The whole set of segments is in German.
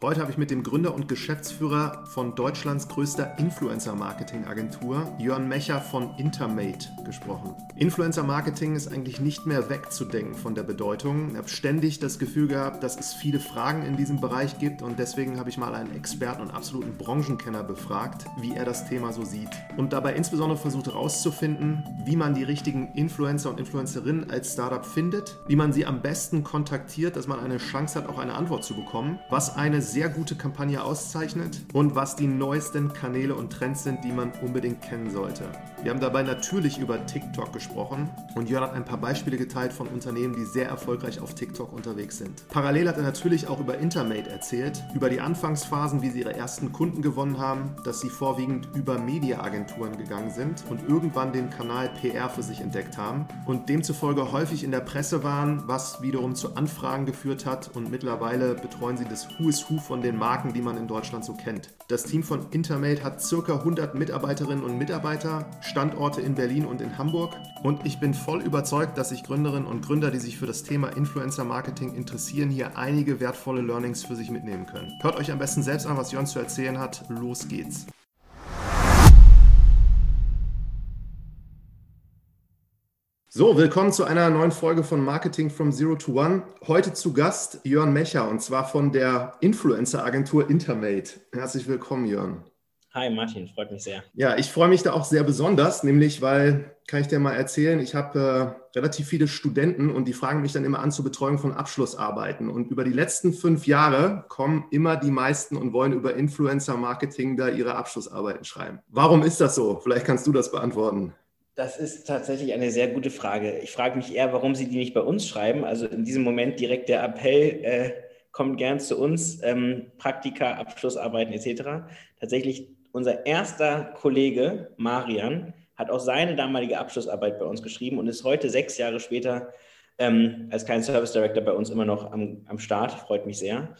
Heute habe ich mit dem Gründer und Geschäftsführer von Deutschlands größter Influencer-Marketing-Agentur, Jörn Mecher von Intermate, gesprochen. Influencer-Marketing ist eigentlich nicht mehr wegzudenken von der Bedeutung. Ich habe ständig das Gefühl gehabt, dass es viele Fragen in diesem Bereich gibt und deswegen habe ich mal einen Experten und absoluten Branchenkenner befragt, wie er das Thema so sieht. Und dabei insbesondere versucht herauszufinden, wie man die richtigen Influencer und Influencerinnen als Startup findet, wie man sie am besten kontaktiert, dass man eine Chance hat, auch eine Antwort zu bekommen, was eine sehr gute Kampagne auszeichnet und was die neuesten Kanäle und Trends sind, die man unbedingt kennen sollte. Wir haben dabei natürlich über TikTok gesprochen und Jörn hat ein paar Beispiele geteilt von Unternehmen, die sehr erfolgreich auf TikTok unterwegs sind. Parallel hat er natürlich auch über Intermate erzählt, über die Anfangsphasen, wie sie ihre ersten Kunden gewonnen haben, dass sie vorwiegend über Mediaagenturen gegangen sind und irgendwann den Kanal PR für sich entdeckt haben und demzufolge häufig in der Presse waren, was wiederum zu Anfragen geführt hat und mittlerweile betreuen sie das Who is Who von den Marken, die man in Deutschland so kennt. Das Team von Intermate hat circa 100 Mitarbeiterinnen und Mitarbeiter, Standorte in Berlin und in Hamburg. Und ich bin voll überzeugt, dass sich Gründerinnen und Gründer, die sich für das Thema Influencer Marketing interessieren, hier einige wertvolle Learnings für sich mitnehmen können. Hört euch am besten selbst an, was Jon zu erzählen hat. Los geht's. So, willkommen zu einer neuen Folge von Marketing from Zero to One. Heute zu Gast Jörn Mecher und zwar von der Influencer-Agentur Intermate. Herzlich willkommen, Jörn. Hi Martin, freut mich sehr. Ja, ich freue mich da auch sehr besonders, nämlich weil, kann ich dir mal erzählen, ich habe äh, relativ viele Studenten und die fragen mich dann immer an zur Betreuung von Abschlussarbeiten. Und über die letzten fünf Jahre kommen immer die meisten und wollen über Influencer-Marketing da ihre Abschlussarbeiten schreiben. Warum ist das so? Vielleicht kannst du das beantworten. Das ist tatsächlich eine sehr gute Frage. Ich frage mich eher, warum Sie die nicht bei uns schreiben. Also in diesem Moment direkt der Appell, äh, kommt gern zu uns, ähm, Praktika, Abschlussarbeiten etc. Tatsächlich unser erster Kollege, Marian, hat auch seine damalige Abschlussarbeit bei uns geschrieben und ist heute sechs Jahre später ähm, als kein Service Director bei uns immer noch am, am Start. Freut mich sehr.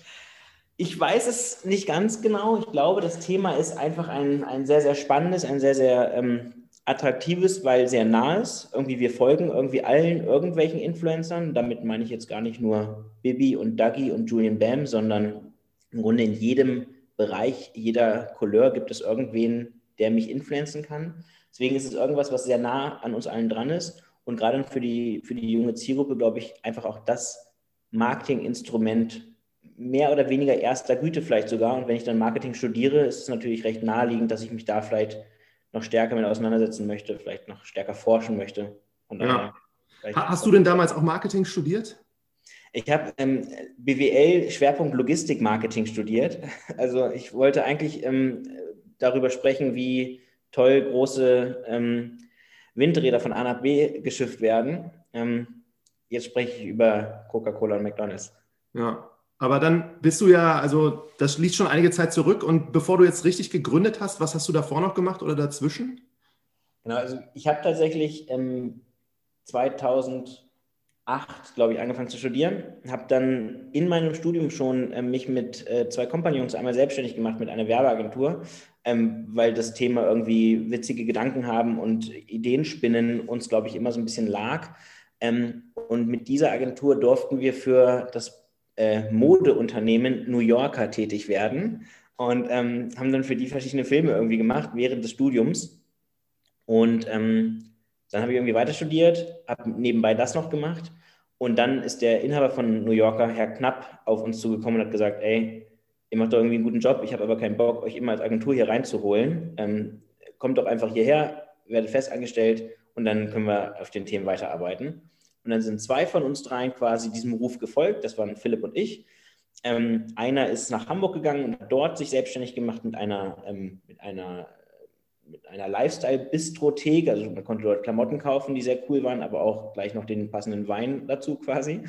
Ich weiß es nicht ganz genau. Ich glaube, das Thema ist einfach ein, ein sehr, sehr spannendes, ein sehr, sehr ähm, attraktives, weil sehr nah ist. Irgendwie wir folgen irgendwie allen irgendwelchen Influencern. Damit meine ich jetzt gar nicht nur Bibi und Dougie und Julian Bam, sondern im Grunde in jedem Bereich, jeder Couleur gibt es irgendwen, der mich influenzen kann. Deswegen ist es irgendwas, was sehr nah an uns allen dran ist. Und gerade für die, für die junge Zielgruppe, glaube ich, einfach auch das Marketinginstrument mehr oder weniger erster Güte vielleicht sogar. Und wenn ich dann Marketing studiere, ist es natürlich recht naheliegend, dass ich mich da vielleicht noch stärker mit auseinandersetzen möchte, vielleicht noch stärker forschen möchte. Ja. Hast du denn damals auch Marketing studiert? Ich habe ähm, BWL Schwerpunkt Logistik Marketing studiert. Also ich wollte eigentlich ähm, darüber sprechen, wie toll große ähm, Windräder von A nach B geschifft werden. Ähm, jetzt spreche ich über Coca-Cola und McDonald's. Ja, aber dann bist du ja, also das liegt schon einige Zeit zurück. Und bevor du jetzt richtig gegründet hast, was hast du davor noch gemacht oder dazwischen? Genau, also ich habe tatsächlich ähm, 2008, glaube ich, angefangen zu studieren. Habe dann in meinem Studium schon äh, mich mit äh, zwei Kompagnons einmal selbstständig gemacht mit einer Werbeagentur, ähm, weil das Thema irgendwie witzige Gedanken haben und Ideen spinnen uns, glaube ich, immer so ein bisschen lag. Ähm, und mit dieser Agentur durften wir für das äh, Modeunternehmen New Yorker tätig werden und ähm, haben dann für die verschiedene Filme irgendwie gemacht während des Studiums. Und ähm, dann habe ich irgendwie weiter studiert, habe nebenbei das noch gemacht. Und dann ist der Inhaber von New Yorker, Herr Knapp, auf uns zugekommen und hat gesagt, ey, ihr macht doch irgendwie einen guten Job, ich habe aber keinen Bock, euch immer als Agentur hier reinzuholen. Ähm, kommt doch einfach hierher, werdet fest angestellt und dann können wir auf den Themen weiterarbeiten. Und dann sind zwei von uns dreien quasi diesem Ruf gefolgt. Das waren Philipp und ich. Ähm, einer ist nach Hamburg gegangen und hat dort sich selbstständig gemacht mit einer, ähm, mit einer, mit einer Lifestyle-Bistrothek. Also man konnte dort Klamotten kaufen, die sehr cool waren, aber auch gleich noch den passenden Wein dazu quasi.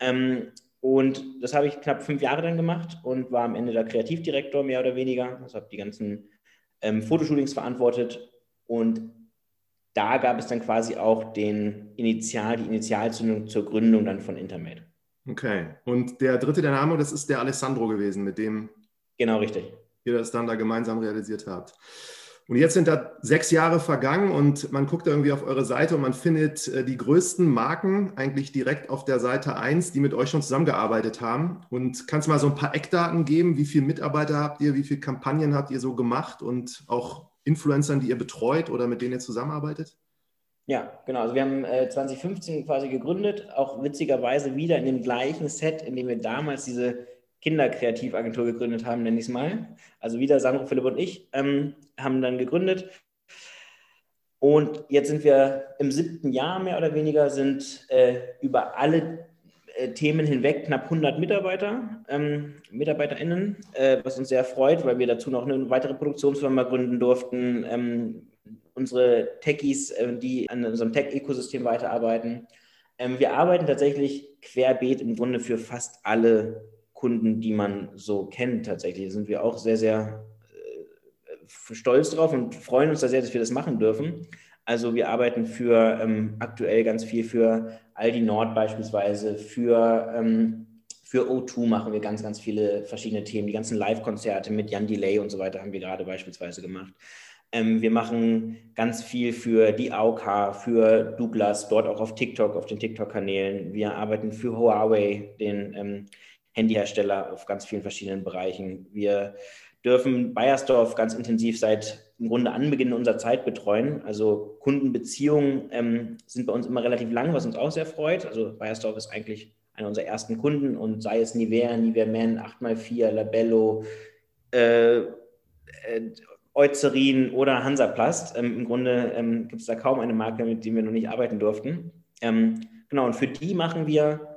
Ähm, und das habe ich knapp fünf Jahre dann gemacht und war am Ende der Kreativdirektor mehr oder weniger. Also habe die ganzen ähm, Fotoshootings verantwortet und da gab es dann quasi auch den Initial, die Initialzündung zur Gründung dann von Intermate. Okay. Und der dritte der Name, das ist der Alessandro gewesen, mit dem genau richtig. ihr das dann da gemeinsam realisiert habt. Und jetzt sind da sechs Jahre vergangen und man guckt da irgendwie auf eure Seite und man findet äh, die größten Marken eigentlich direkt auf der Seite 1, die mit euch schon zusammengearbeitet haben. Und kannst du mal so ein paar Eckdaten geben? Wie viele Mitarbeiter habt ihr? Wie viele Kampagnen habt ihr so gemacht? Und auch Influencern, die ihr betreut oder mit denen ihr zusammenarbeitet? Ja, genau. Also wir haben äh, 2015 quasi gegründet, auch witzigerweise wieder in dem gleichen Set, in dem wir damals diese Kinderkreativagentur gegründet haben, nenne ich es mal. Also wieder Sandro, Philipp und ich ähm, haben dann gegründet. Und jetzt sind wir im siebten Jahr mehr oder weniger, sind äh, über alle Themen hinweg knapp 100 Mitarbeiter, ähm, MitarbeiterInnen, äh, was uns sehr freut, weil wir dazu noch eine weitere Produktionsfirma gründen durften. Ähm, unsere Techies, äh, die an unserem Tech-Ökosystem weiterarbeiten. Ähm, wir arbeiten tatsächlich querbeet im Grunde für fast alle Kunden, die man so kennt. Tatsächlich sind wir auch sehr, sehr äh, stolz drauf und freuen uns da sehr, dass wir das machen dürfen. Also wir arbeiten für ähm, aktuell ganz viel für Aldi Nord beispielsweise, für, ähm, für O2 machen wir ganz, ganz viele verschiedene Themen. Die ganzen Live-Konzerte mit Jan Delay und so weiter haben wir gerade beispielsweise gemacht. Ähm, wir machen ganz viel für die AOK, für Douglas, dort auch auf TikTok, auf den TikTok-Kanälen. Wir arbeiten für Huawei, den ähm, Handyhersteller auf ganz vielen verschiedenen Bereichen. Wir dürfen Bayersdorf ganz intensiv seit im Grunde Anbeginn unserer Zeit betreuen. Also Kundenbeziehungen ähm, sind bei uns immer relativ lang, was uns auch sehr freut. Also Bayersdorf ist eigentlich einer unserer ersten Kunden und sei es Nivea, Nivea Men, 8x4, Labello, äh, äh, Eucerin oder Hansaplast. Ähm, Im Grunde ähm, gibt es da kaum eine Marke, mit der wir noch nicht arbeiten durften. Ähm, genau, und für die machen wir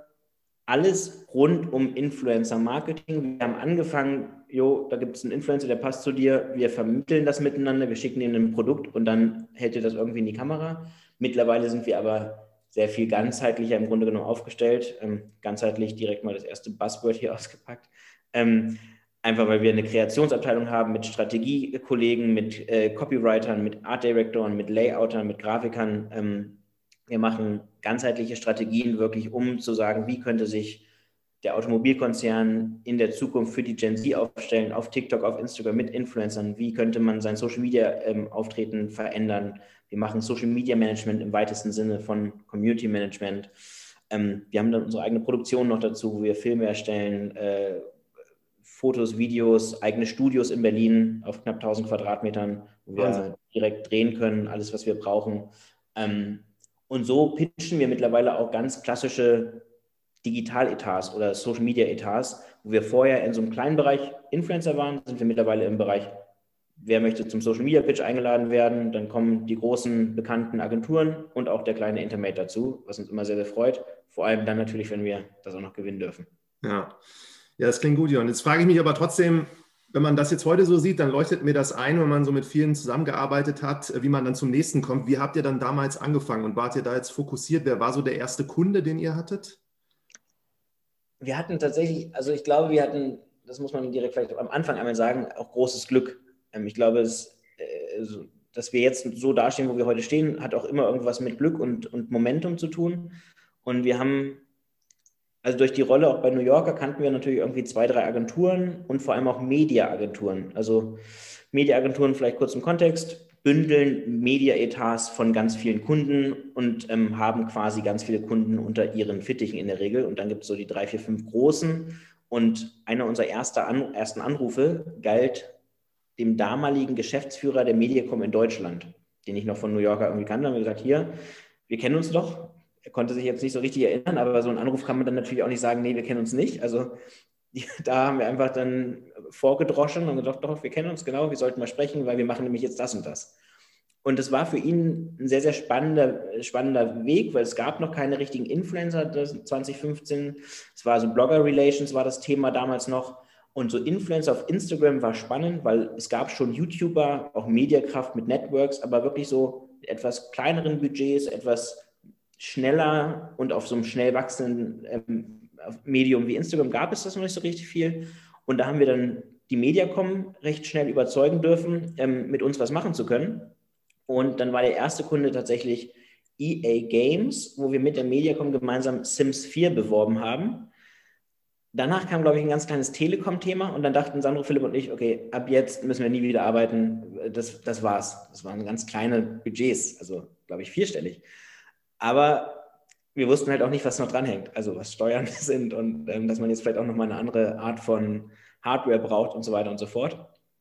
alles rund um Influencer-Marketing. Wir haben angefangen, jo, da gibt es einen Influencer, der passt zu dir, wir vermitteln das miteinander, wir schicken ihm ein Produkt und dann hält er das irgendwie in die Kamera. Mittlerweile sind wir aber sehr viel ganzheitlicher im Grunde genommen aufgestellt. Ähm, ganzheitlich direkt mal das erste Buzzword hier ausgepackt. Ähm, einfach weil wir eine Kreationsabteilung haben mit Strategiekollegen, mit äh, Copywritern, mit Art Directoren, mit Layoutern, mit Grafikern. Ähm, wir machen ganzheitliche Strategien wirklich, um zu sagen, wie könnte sich der Automobilkonzern in der Zukunft für die Gen Z aufstellen, auf TikTok, auf Instagram mit Influencern, wie könnte man sein Social Media ähm, Auftreten verändern. Wir machen Social Media Management im weitesten Sinne von Community Management. Ähm, wir haben dann unsere eigene Produktion noch dazu, wo wir Filme erstellen, äh, Fotos, Videos, eigene Studios in Berlin auf knapp 1000 Quadratmetern, wo wir Wahnsinn. direkt drehen können, alles, was wir brauchen. Ähm, und so pitchen wir mittlerweile auch ganz klassische Digital-Etats oder Social-Media-Etats, wo wir vorher in so einem kleinen Bereich Influencer waren, sind wir mittlerweile im Bereich, wer möchte zum Social-Media-Pitch eingeladen werden, dann kommen die großen bekannten Agenturen und auch der kleine Intermate dazu, was uns immer sehr, sehr freut. Vor allem dann natürlich, wenn wir das auch noch gewinnen dürfen. Ja, ja das klingt gut, Jon. Jetzt frage ich mich aber trotzdem, wenn man das jetzt heute so sieht, dann leuchtet mir das ein, wenn man so mit vielen zusammengearbeitet hat, wie man dann zum nächsten kommt. Wie habt ihr dann damals angefangen und wart ihr da jetzt fokussiert? Wer war so der erste Kunde, den ihr hattet? Wir hatten tatsächlich, also ich glaube, wir hatten, das muss man direkt vielleicht am Anfang einmal sagen, auch großes Glück. Ähm, ich glaube, es, äh, dass wir jetzt so dastehen, wo wir heute stehen, hat auch immer irgendwas mit Glück und, und Momentum zu tun. Und wir haben also durch die Rolle auch bei New Yorker kannten wir natürlich irgendwie zwei, drei Agenturen und vor allem auch Media-Agenturen. Also Media-Agenturen vielleicht kurz im Kontext, bündeln Media-Etats von ganz vielen Kunden und ähm, haben quasi ganz viele Kunden unter ihren Fittichen in der Regel. Und dann gibt es so die drei, vier, fünf großen. Und einer unserer An ersten Anrufe galt dem damaligen Geschäftsführer der Mediacom in Deutschland, den ich noch von New Yorker irgendwie kannte. Da haben wir gesagt, hier, wir kennen uns doch, konnte sich jetzt nicht so richtig erinnern, aber so einen Anruf kann man dann natürlich auch nicht sagen, nee, wir kennen uns nicht. Also da haben wir einfach dann vorgedroschen und gesagt, doch, wir kennen uns genau, wir sollten mal sprechen, weil wir machen nämlich jetzt das und das. Und das war für ihn ein sehr, sehr spannender, spannender Weg, weil es gab noch keine richtigen Influencer 2015. Es war so Blogger Relations war das Thema damals noch. Und so Influencer auf Instagram war spannend, weil es gab schon YouTuber, auch Mediakraft mit Networks, aber wirklich so etwas kleineren Budgets, etwas schneller und auf so einem schnell wachsenden ähm, Medium wie Instagram gab es das noch nicht so richtig viel. Und da haben wir dann die Mediacom recht schnell überzeugen dürfen, ähm, mit uns was machen zu können. Und dann war der erste Kunde tatsächlich EA Games, wo wir mit der Mediacom gemeinsam Sims 4 beworben haben. danach kam, glaube ich, ein ganz kleines Telekom-Thema und dann dachten Sandro, Philipp und ich, okay, ab jetzt müssen wir nie wieder arbeiten. Das, das war's. Das waren ganz kleine Budgets, also glaube ich vierstellig. Aber wir wussten halt auch nicht, was noch dranhängt, also was Steuern sind und ähm, dass man jetzt vielleicht auch nochmal eine andere Art von Hardware braucht und so weiter und so fort.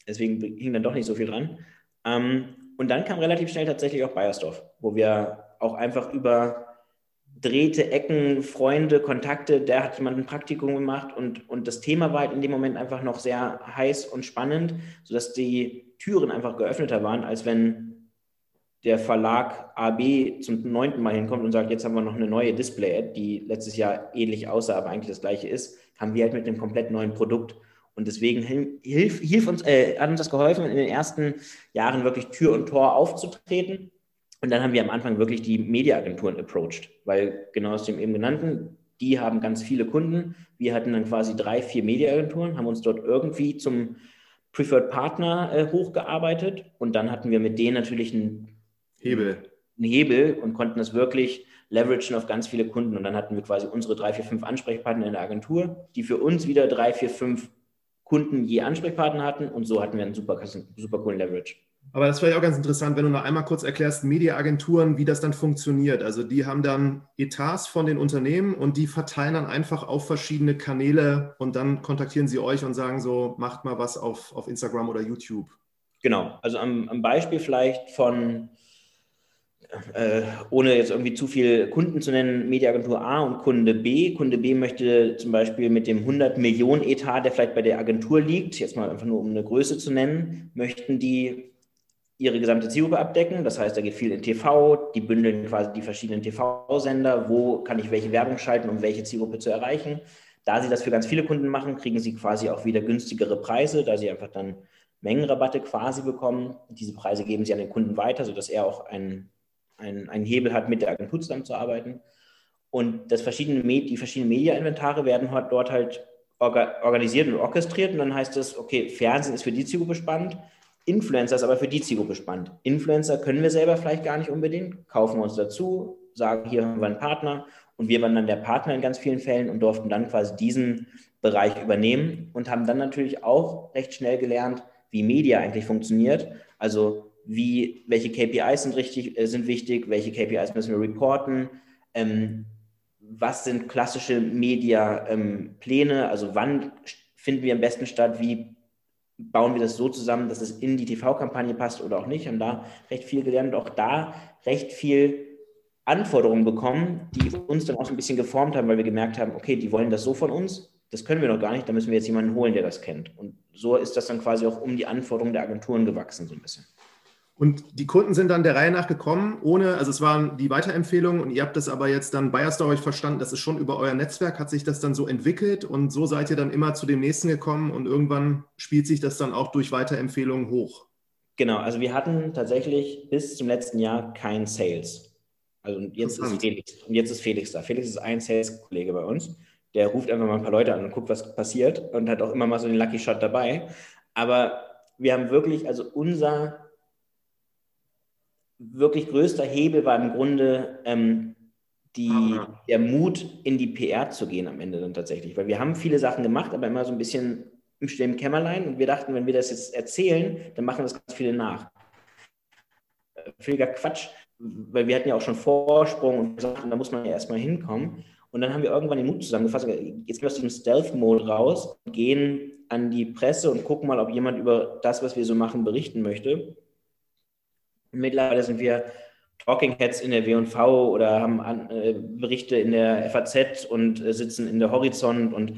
Deswegen hing dann doch nicht so viel dran. Ähm, und dann kam relativ schnell tatsächlich auch Bayersdorf, wo wir auch einfach über drehte Ecken, Freunde, Kontakte, der hat jemand ein Praktikum gemacht und, und das Thema war halt in dem Moment einfach noch sehr heiß und spannend, sodass die Türen einfach geöffneter waren, als wenn der Verlag AB zum neunten Mal hinkommt und sagt, jetzt haben wir noch eine neue Display-Ad, die letztes Jahr ähnlich aussah, aber eigentlich das gleiche ist, haben wir halt mit einem komplett neuen Produkt. Und deswegen hilf, hilf uns, äh, hat uns das geholfen, in den ersten Jahren wirklich Tür und Tor aufzutreten. Und dann haben wir am Anfang wirklich die Mediaagenturen approached, weil genau aus dem eben genannten, die haben ganz viele Kunden. Wir hatten dann quasi drei, vier Mediaagenturen, haben uns dort irgendwie zum Preferred Partner äh, hochgearbeitet und dann hatten wir mit denen natürlich einen Hebel. Ein Hebel und konnten das wirklich leveragen auf ganz viele Kunden. Und dann hatten wir quasi unsere drei, vier, fünf Ansprechpartner in der Agentur, die für uns wieder drei, vier, fünf Kunden je Ansprechpartner hatten. Und so hatten wir einen super, super coolen Leverage. Aber das wäre ja auch ganz interessant, wenn du noch einmal kurz erklärst, Mediaagenturen, wie das dann funktioniert. Also die haben dann Etats von den Unternehmen und die verteilen dann einfach auf verschiedene Kanäle und dann kontaktieren sie euch und sagen so, macht mal was auf, auf Instagram oder YouTube. Genau, also am, am Beispiel vielleicht von äh, ohne jetzt irgendwie zu viel Kunden zu nennen, Mediaagentur A und Kunde B. Kunde B möchte zum Beispiel mit dem 100 Millionen Etat, der vielleicht bei der Agentur liegt, jetzt mal einfach nur um eine Größe zu nennen, möchten die ihre gesamte Zielgruppe abdecken. Das heißt, da geht viel in TV, die bündeln quasi die verschiedenen TV-Sender, wo kann ich welche Werbung schalten, um welche Zielgruppe zu erreichen. Da sie das für ganz viele Kunden machen, kriegen sie quasi auch wieder günstigere Preise, da sie einfach dann Mengenrabatte quasi bekommen. Diese Preise geben sie an den Kunden weiter, sodass er auch einen einen, einen Hebel hat, mit der Agentur zusammenzuarbeiten. Und das verschiedene, die verschiedenen Media-Inventare werden dort halt organisiert und orchestriert. Und dann heißt es, okay, Fernsehen ist für die Zielgruppe spannend, Influencer ist aber für die Zielgruppe spannend. Influencer können wir selber vielleicht gar nicht unbedingt, kaufen wir uns dazu, sagen, hier haben wir einen Partner und wir waren dann der Partner in ganz vielen Fällen und durften dann quasi diesen Bereich übernehmen und haben dann natürlich auch recht schnell gelernt, wie Media eigentlich funktioniert. Also wie, welche KPIs sind, richtig, äh, sind wichtig, welche KPIs müssen wir reporten, ähm, was sind klassische Media-Pläne, ähm, also wann finden wir am besten statt, wie bauen wir das so zusammen, dass es in die TV-Kampagne passt oder auch nicht. Haben da recht viel gelernt und auch da recht viel Anforderungen bekommen, die uns dann auch so ein bisschen geformt haben, weil wir gemerkt haben, okay, die wollen das so von uns, das können wir noch gar nicht, da müssen wir jetzt jemanden holen, der das kennt. Und so ist das dann quasi auch um die Anforderungen der Agenturen gewachsen, so ein bisschen. Und die Kunden sind dann der Reihe nach gekommen, ohne, also es waren die Weiterempfehlungen und ihr habt das aber jetzt dann bei Storage verstanden, das ist schon über euer Netzwerk, hat sich das dann so entwickelt und so seid ihr dann immer zu dem nächsten gekommen und irgendwann spielt sich das dann auch durch Weiterempfehlungen hoch. Genau, also wir hatten tatsächlich bis zum letzten Jahr kein Sales. Also jetzt ist, Felix, und jetzt ist Felix da. Felix ist ein Sales-Kollege bei uns. Der ruft einfach mal ein paar Leute an und guckt, was passiert und hat auch immer mal so den Lucky Shot dabei. Aber wir haben wirklich, also unser wirklich größter Hebel war im Grunde ähm, die, der Mut, in die PR zu gehen am Ende dann tatsächlich. Weil wir haben viele Sachen gemacht, aber immer so ein bisschen im stillen Kämmerlein. Und wir dachten, wenn wir das jetzt erzählen, dann machen das ganz viele nach. Äh, völliger Quatsch, weil wir hatten ja auch schon Vorsprung und sagten, da muss man ja erstmal hinkommen. Und dann haben wir irgendwann den Mut zusammengefasst, jetzt gehen wir aus diesem Stealth-Mode raus, gehen an die Presse und gucken mal, ob jemand über das, was wir so machen, berichten möchte. Mittlerweile sind wir Talking Heads in der W&V oder haben an, äh, Berichte in der FAZ und äh, sitzen in der Horizont und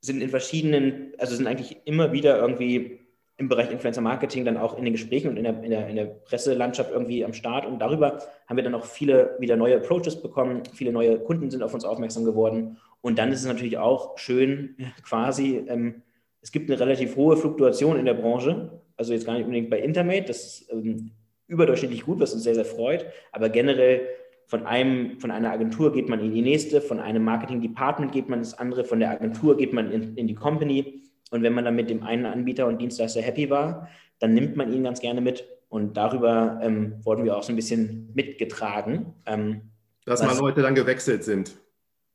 sind in verschiedenen, also sind eigentlich immer wieder irgendwie im Bereich Influencer Marketing dann auch in den Gesprächen und in der, in der, in der Presselandschaft irgendwie am Start. Und darüber haben wir dann auch viele wieder neue Approaches bekommen. Viele neue Kunden sind auf uns aufmerksam geworden. Und dann ist es natürlich auch schön, quasi, ähm, es gibt eine relativ hohe Fluktuation in der Branche. Also jetzt gar nicht unbedingt bei Intermate, das ähm, überdurchschnittlich gut, was uns sehr, sehr freut. Aber generell von, einem, von einer Agentur geht man in die nächste, von einem Marketing-Department geht man ins andere, von der Agentur geht man in, in die Company. Und wenn man dann mit dem einen Anbieter und Dienstleister happy war, dann nimmt man ihn ganz gerne mit. Und darüber ähm, wurden wir auch so ein bisschen mitgetragen. Ähm, Dass mal Leute dann gewechselt sind.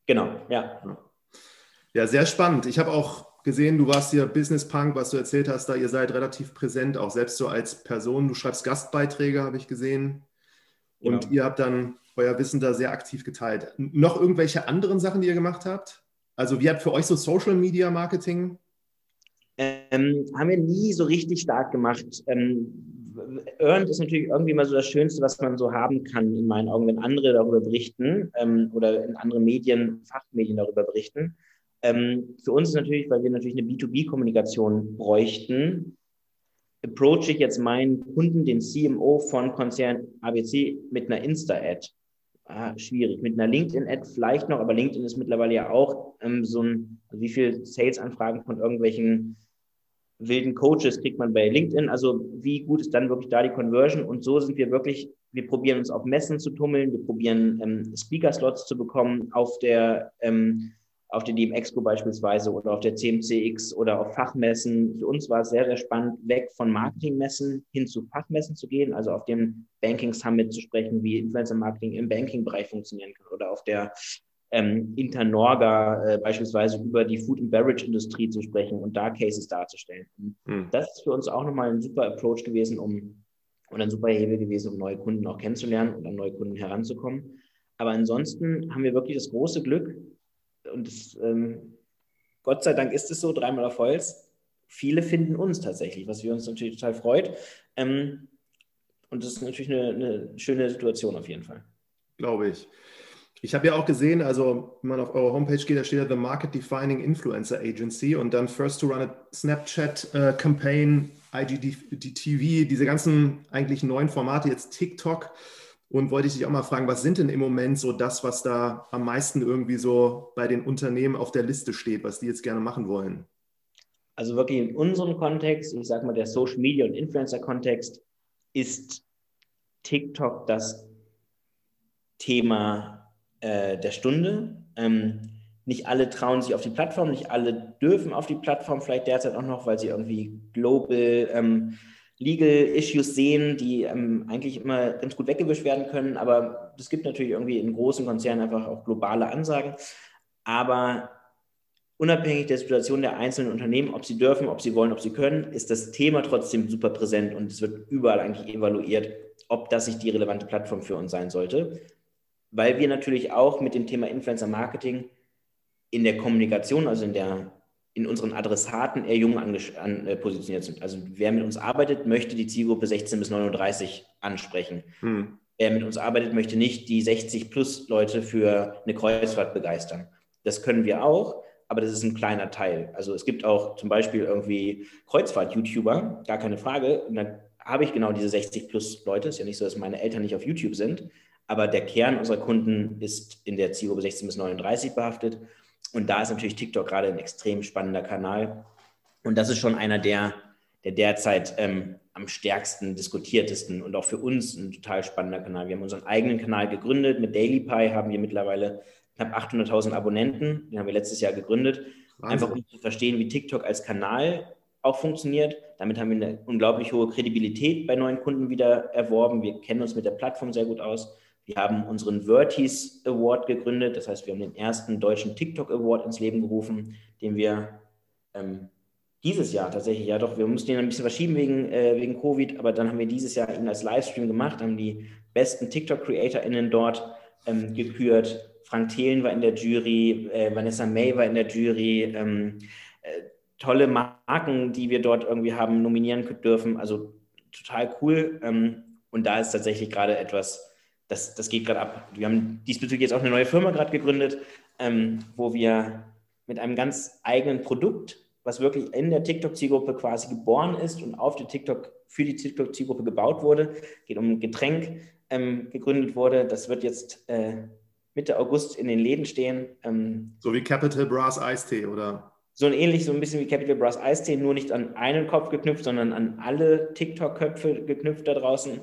Genau, ja. Ja, sehr spannend. Ich habe auch gesehen, du warst hier Business Punk, was du erzählt hast, da ihr seid relativ präsent, auch selbst so als Person. Du schreibst Gastbeiträge, habe ich gesehen. Und genau. ihr habt dann euer Wissen da sehr aktiv geteilt. Noch irgendwelche anderen Sachen, die ihr gemacht habt? Also wie hat für euch so Social Media Marketing? Ähm, haben wir nie so richtig stark gemacht. Ähm, Earned ist natürlich irgendwie mal so das Schönste, was man so haben kann, in meinen Augen, wenn andere darüber berichten ähm, oder in anderen Medien, Fachmedien darüber berichten. Ähm, für uns ist natürlich, weil wir natürlich eine B2B-Kommunikation bräuchten, approach ich jetzt meinen Kunden, den CMO von Konzern ABC, mit einer Insta-Ad ah, schwierig. Mit einer LinkedIn-Ad vielleicht noch, aber LinkedIn ist mittlerweile ja auch ähm, so ein, also wie viele Sales-Anfragen von irgendwelchen wilden Coaches kriegt man bei LinkedIn. Also wie gut ist dann wirklich da die Conversion? Und so sind wir wirklich, wir probieren uns auf Messen zu tummeln, wir probieren ähm, Speaker-Slots zu bekommen auf der ähm, auf der DM Expo beispielsweise oder auf der CMCX oder auf Fachmessen. Für uns war es sehr, sehr spannend, weg von Marketingmessen hin zu Fachmessen zu gehen, also auf dem Banking Summit zu sprechen, wie Influencer Marketing im Banking-Bereich funktionieren kann oder auf der ähm, Internorga äh, beispielsweise über die Food and Beverage Industrie zu sprechen und da Cases darzustellen. Mhm. Das ist für uns auch nochmal ein super Approach gewesen, um und ein super Hebel gewesen, um neue Kunden auch kennenzulernen und an neue Kunden heranzukommen. Aber ansonsten haben wir wirklich das große Glück, und das, ähm, Gott sei Dank ist es so, dreimal auf Holz. Viele finden uns tatsächlich, was wir uns natürlich total freut. Ähm, und das ist natürlich eine, eine schöne Situation auf jeden Fall. Glaube ich. Ich habe ja auch gesehen, also wenn man auf eure Homepage geht, da steht ja The Market Defining Influencer Agency und dann First to Run a Snapchat uh, Campaign, IGTV, diese ganzen eigentlich neuen Formate, jetzt TikTok. Und wollte ich dich auch mal fragen, was sind denn im Moment so das, was da am meisten irgendwie so bei den Unternehmen auf der Liste steht, was die jetzt gerne machen wollen? Also wirklich in unserem Kontext, ich sage mal der Social Media und Influencer-Kontext, ist TikTok das Thema äh, der Stunde. Ähm, nicht alle trauen sich auf die Plattform, nicht alle dürfen auf die Plattform, vielleicht derzeit auch noch, weil sie irgendwie global ähm, Legal Issues sehen, die ähm, eigentlich immer ganz gut weggewischt werden können. Aber es gibt natürlich irgendwie in großen Konzernen einfach auch globale Ansagen. Aber unabhängig der Situation der einzelnen Unternehmen, ob sie dürfen, ob sie wollen, ob sie können, ist das Thema trotzdem super präsent und es wird überall eigentlich evaluiert, ob das sich die relevante Plattform für uns sein sollte. Weil wir natürlich auch mit dem Thema Influencer Marketing in der Kommunikation, also in der in unseren Adressaten eher jung an, äh, positioniert sind. Also wer mit uns arbeitet, möchte die Zielgruppe 16 bis 39 ansprechen. Hm. Wer mit uns arbeitet, möchte nicht die 60 plus Leute für eine Kreuzfahrt begeistern. Das können wir auch, aber das ist ein kleiner Teil. Also es gibt auch zum Beispiel irgendwie Kreuzfahrt-YouTuber, gar keine Frage. Und dann habe ich genau diese 60 plus Leute. Ist ja nicht so, dass meine Eltern nicht auf YouTube sind, aber der Kern unserer Kunden ist in der Zielgruppe 16 bis 39 behaftet. Und da ist natürlich TikTok gerade ein extrem spannender Kanal. Und das ist schon einer der, der derzeit ähm, am stärksten diskutiertesten und auch für uns ein total spannender Kanal. Wir haben unseren eigenen Kanal gegründet. Mit DailyPie haben wir mittlerweile knapp 800.000 Abonnenten. Den haben wir letztes Jahr gegründet. Wahnsinn. Einfach um zu verstehen, wie TikTok als Kanal auch funktioniert. Damit haben wir eine unglaublich hohe Kredibilität bei neuen Kunden wieder erworben. Wir kennen uns mit der Plattform sehr gut aus. Wir haben unseren Vertis Award gegründet. Das heißt, wir haben den ersten deutschen TikTok Award ins Leben gerufen, den wir ähm, dieses Jahr tatsächlich, ja doch, wir mussten ihn ein bisschen verschieben wegen, äh, wegen Covid, aber dann haben wir dieses Jahr ihn als Livestream gemacht, haben die besten TikTok-CreatorInnen dort ähm, gekürt. Frank Thelen war in der Jury, äh, Vanessa May war in der Jury. Ähm, äh, tolle Marken, die wir dort irgendwie haben nominieren dürfen. Also total cool. Ähm, und da ist tatsächlich gerade etwas, das, das geht gerade ab. Wir haben diesbezüglich jetzt auch eine neue Firma gerade gegründet, ähm, wo wir mit einem ganz eigenen Produkt, was wirklich in der TikTok-Zielgruppe quasi geboren ist und auf die TikTok, für die TikTok-Zielgruppe gebaut wurde, geht um ein Getränk, ähm, gegründet wurde. Das wird jetzt äh, Mitte August in den Läden stehen. Ähm, so wie Capital Brass Eistee, oder? So ein ähnlich, so ein bisschen wie Capital Brass Eistee, nur nicht an einen Kopf geknüpft, sondern an alle TikTok-Köpfe geknüpft da draußen.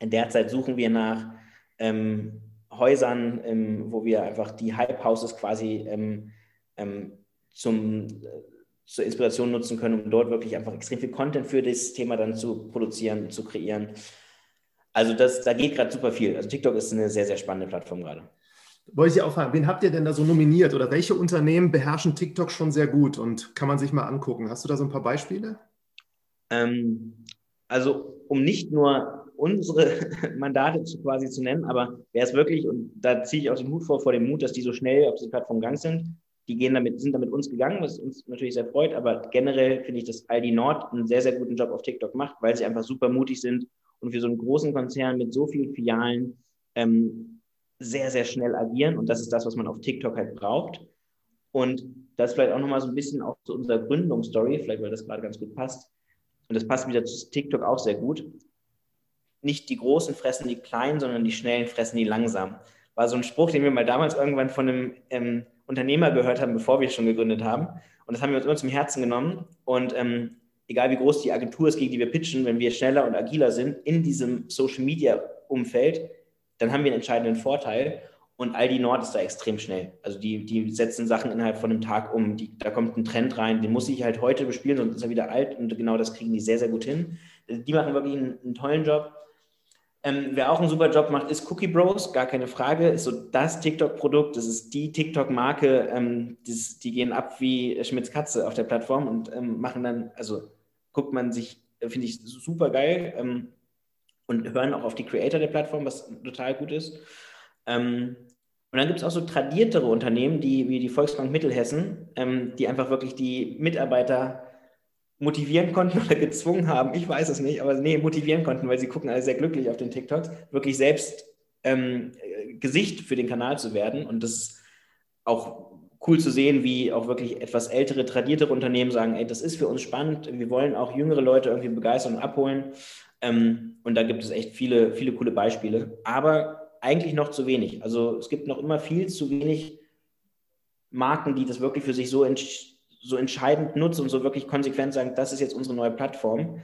Derzeit suchen wir nach ähm, Häusern, ähm, wo wir einfach die Hype Houses quasi ähm, ähm zum, äh, zur Inspiration nutzen können, um dort wirklich einfach extrem viel Content für das Thema dann zu produzieren, zu kreieren. Also das, da geht gerade super viel. Also TikTok ist eine sehr, sehr spannende Plattform gerade. wollte ich Sie auch fragen, wen habt ihr denn da so nominiert oder welche Unternehmen beherrschen TikTok schon sehr gut und kann man sich mal angucken? Hast du da so ein paar Beispiele? Ähm, also, um nicht nur unsere Mandate zu, quasi zu nennen, aber wer es wirklich, und da ziehe ich auch den Hut vor, vor dem Mut, dass die so schnell auf diese Plattform gegangen sind, die gehen damit, sind damit uns gegangen, was uns natürlich sehr freut, aber generell finde ich, dass Aldi Nord einen sehr, sehr guten Job auf TikTok macht, weil sie einfach super mutig sind und für so einen großen Konzern mit so vielen Filialen ähm, sehr, sehr schnell agieren und das ist das, was man auf TikTok halt braucht. Und das vielleicht auch nochmal so ein bisschen auch zu unserer Gründungsstory, vielleicht weil das gerade ganz gut passt. Und das passt wieder zu TikTok auch sehr gut. Nicht die Großen fressen die Kleinen, sondern die Schnellen fressen die langsam. War so ein Spruch, den wir mal damals irgendwann von einem ähm, Unternehmer gehört haben, bevor wir schon gegründet haben. Und das haben wir uns immer zum Herzen genommen. Und ähm, egal wie groß die Agentur ist, gegen die wir pitchen, wenn wir schneller und agiler sind in diesem Social Media Umfeld, dann haben wir einen entscheidenden Vorteil. Und Aldi Nord ist da extrem schnell. Also die, die setzen Sachen innerhalb von einem Tag um. Die, da kommt ein Trend rein, den muss ich halt heute bespielen, sonst ist er wieder alt. Und genau das kriegen die sehr, sehr gut hin. Die machen wirklich einen, einen tollen Job. Ähm, wer auch einen super Job macht, ist Cookie Bros, gar keine Frage. Ist so das TikTok-Produkt, das ist die TikTok-Marke. Ähm, die gehen ab wie Schmitz Katze auf der Plattform und ähm, machen dann, also guckt man sich, finde ich super geil ähm, und hören auch auf die Creator der Plattform, was total gut ist. Ähm, und dann gibt es auch so tradiertere Unternehmen, die, wie die Volksbank Mittelhessen, ähm, die einfach wirklich die Mitarbeiter motivieren konnten oder gezwungen haben, ich weiß es nicht, aber nee, motivieren konnten, weil sie gucken alle sehr glücklich auf den TikToks, wirklich selbst ähm, Gesicht für den Kanal zu werden. Und das ist auch cool zu sehen, wie auch wirklich etwas ältere, tradiertere Unternehmen sagen, ey, das ist für uns spannend, wir wollen auch jüngere Leute irgendwie begeistern und abholen. Ähm, und da gibt es echt viele, viele coole Beispiele, aber eigentlich noch zu wenig. Also es gibt noch immer viel zu wenig Marken, die das wirklich für sich so entscheiden so entscheidend nutzen und so wirklich konsequent sagen, das ist jetzt unsere neue Plattform.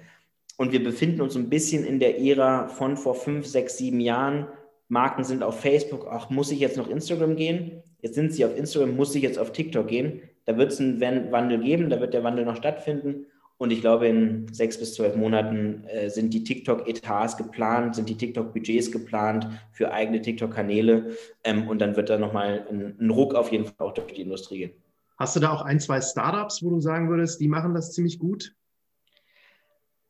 Und wir befinden uns ein bisschen in der Ära von vor fünf, sechs, sieben Jahren. Marken sind auf Facebook, ach, muss ich jetzt noch Instagram gehen? Jetzt sind sie auf Instagram, muss ich jetzt auf TikTok gehen? Da wird es einen Wandel geben, da wird der Wandel noch stattfinden. Und ich glaube, in sechs bis zwölf Monaten äh, sind die TikTok-Etats geplant, sind die TikTok-Budgets geplant für eigene TikTok-Kanäle. Ähm, und dann wird da nochmal ein, ein Ruck auf jeden Fall auch durch die Industrie gehen. Hast du da auch ein, zwei Startups, wo du sagen würdest, die machen das ziemlich gut?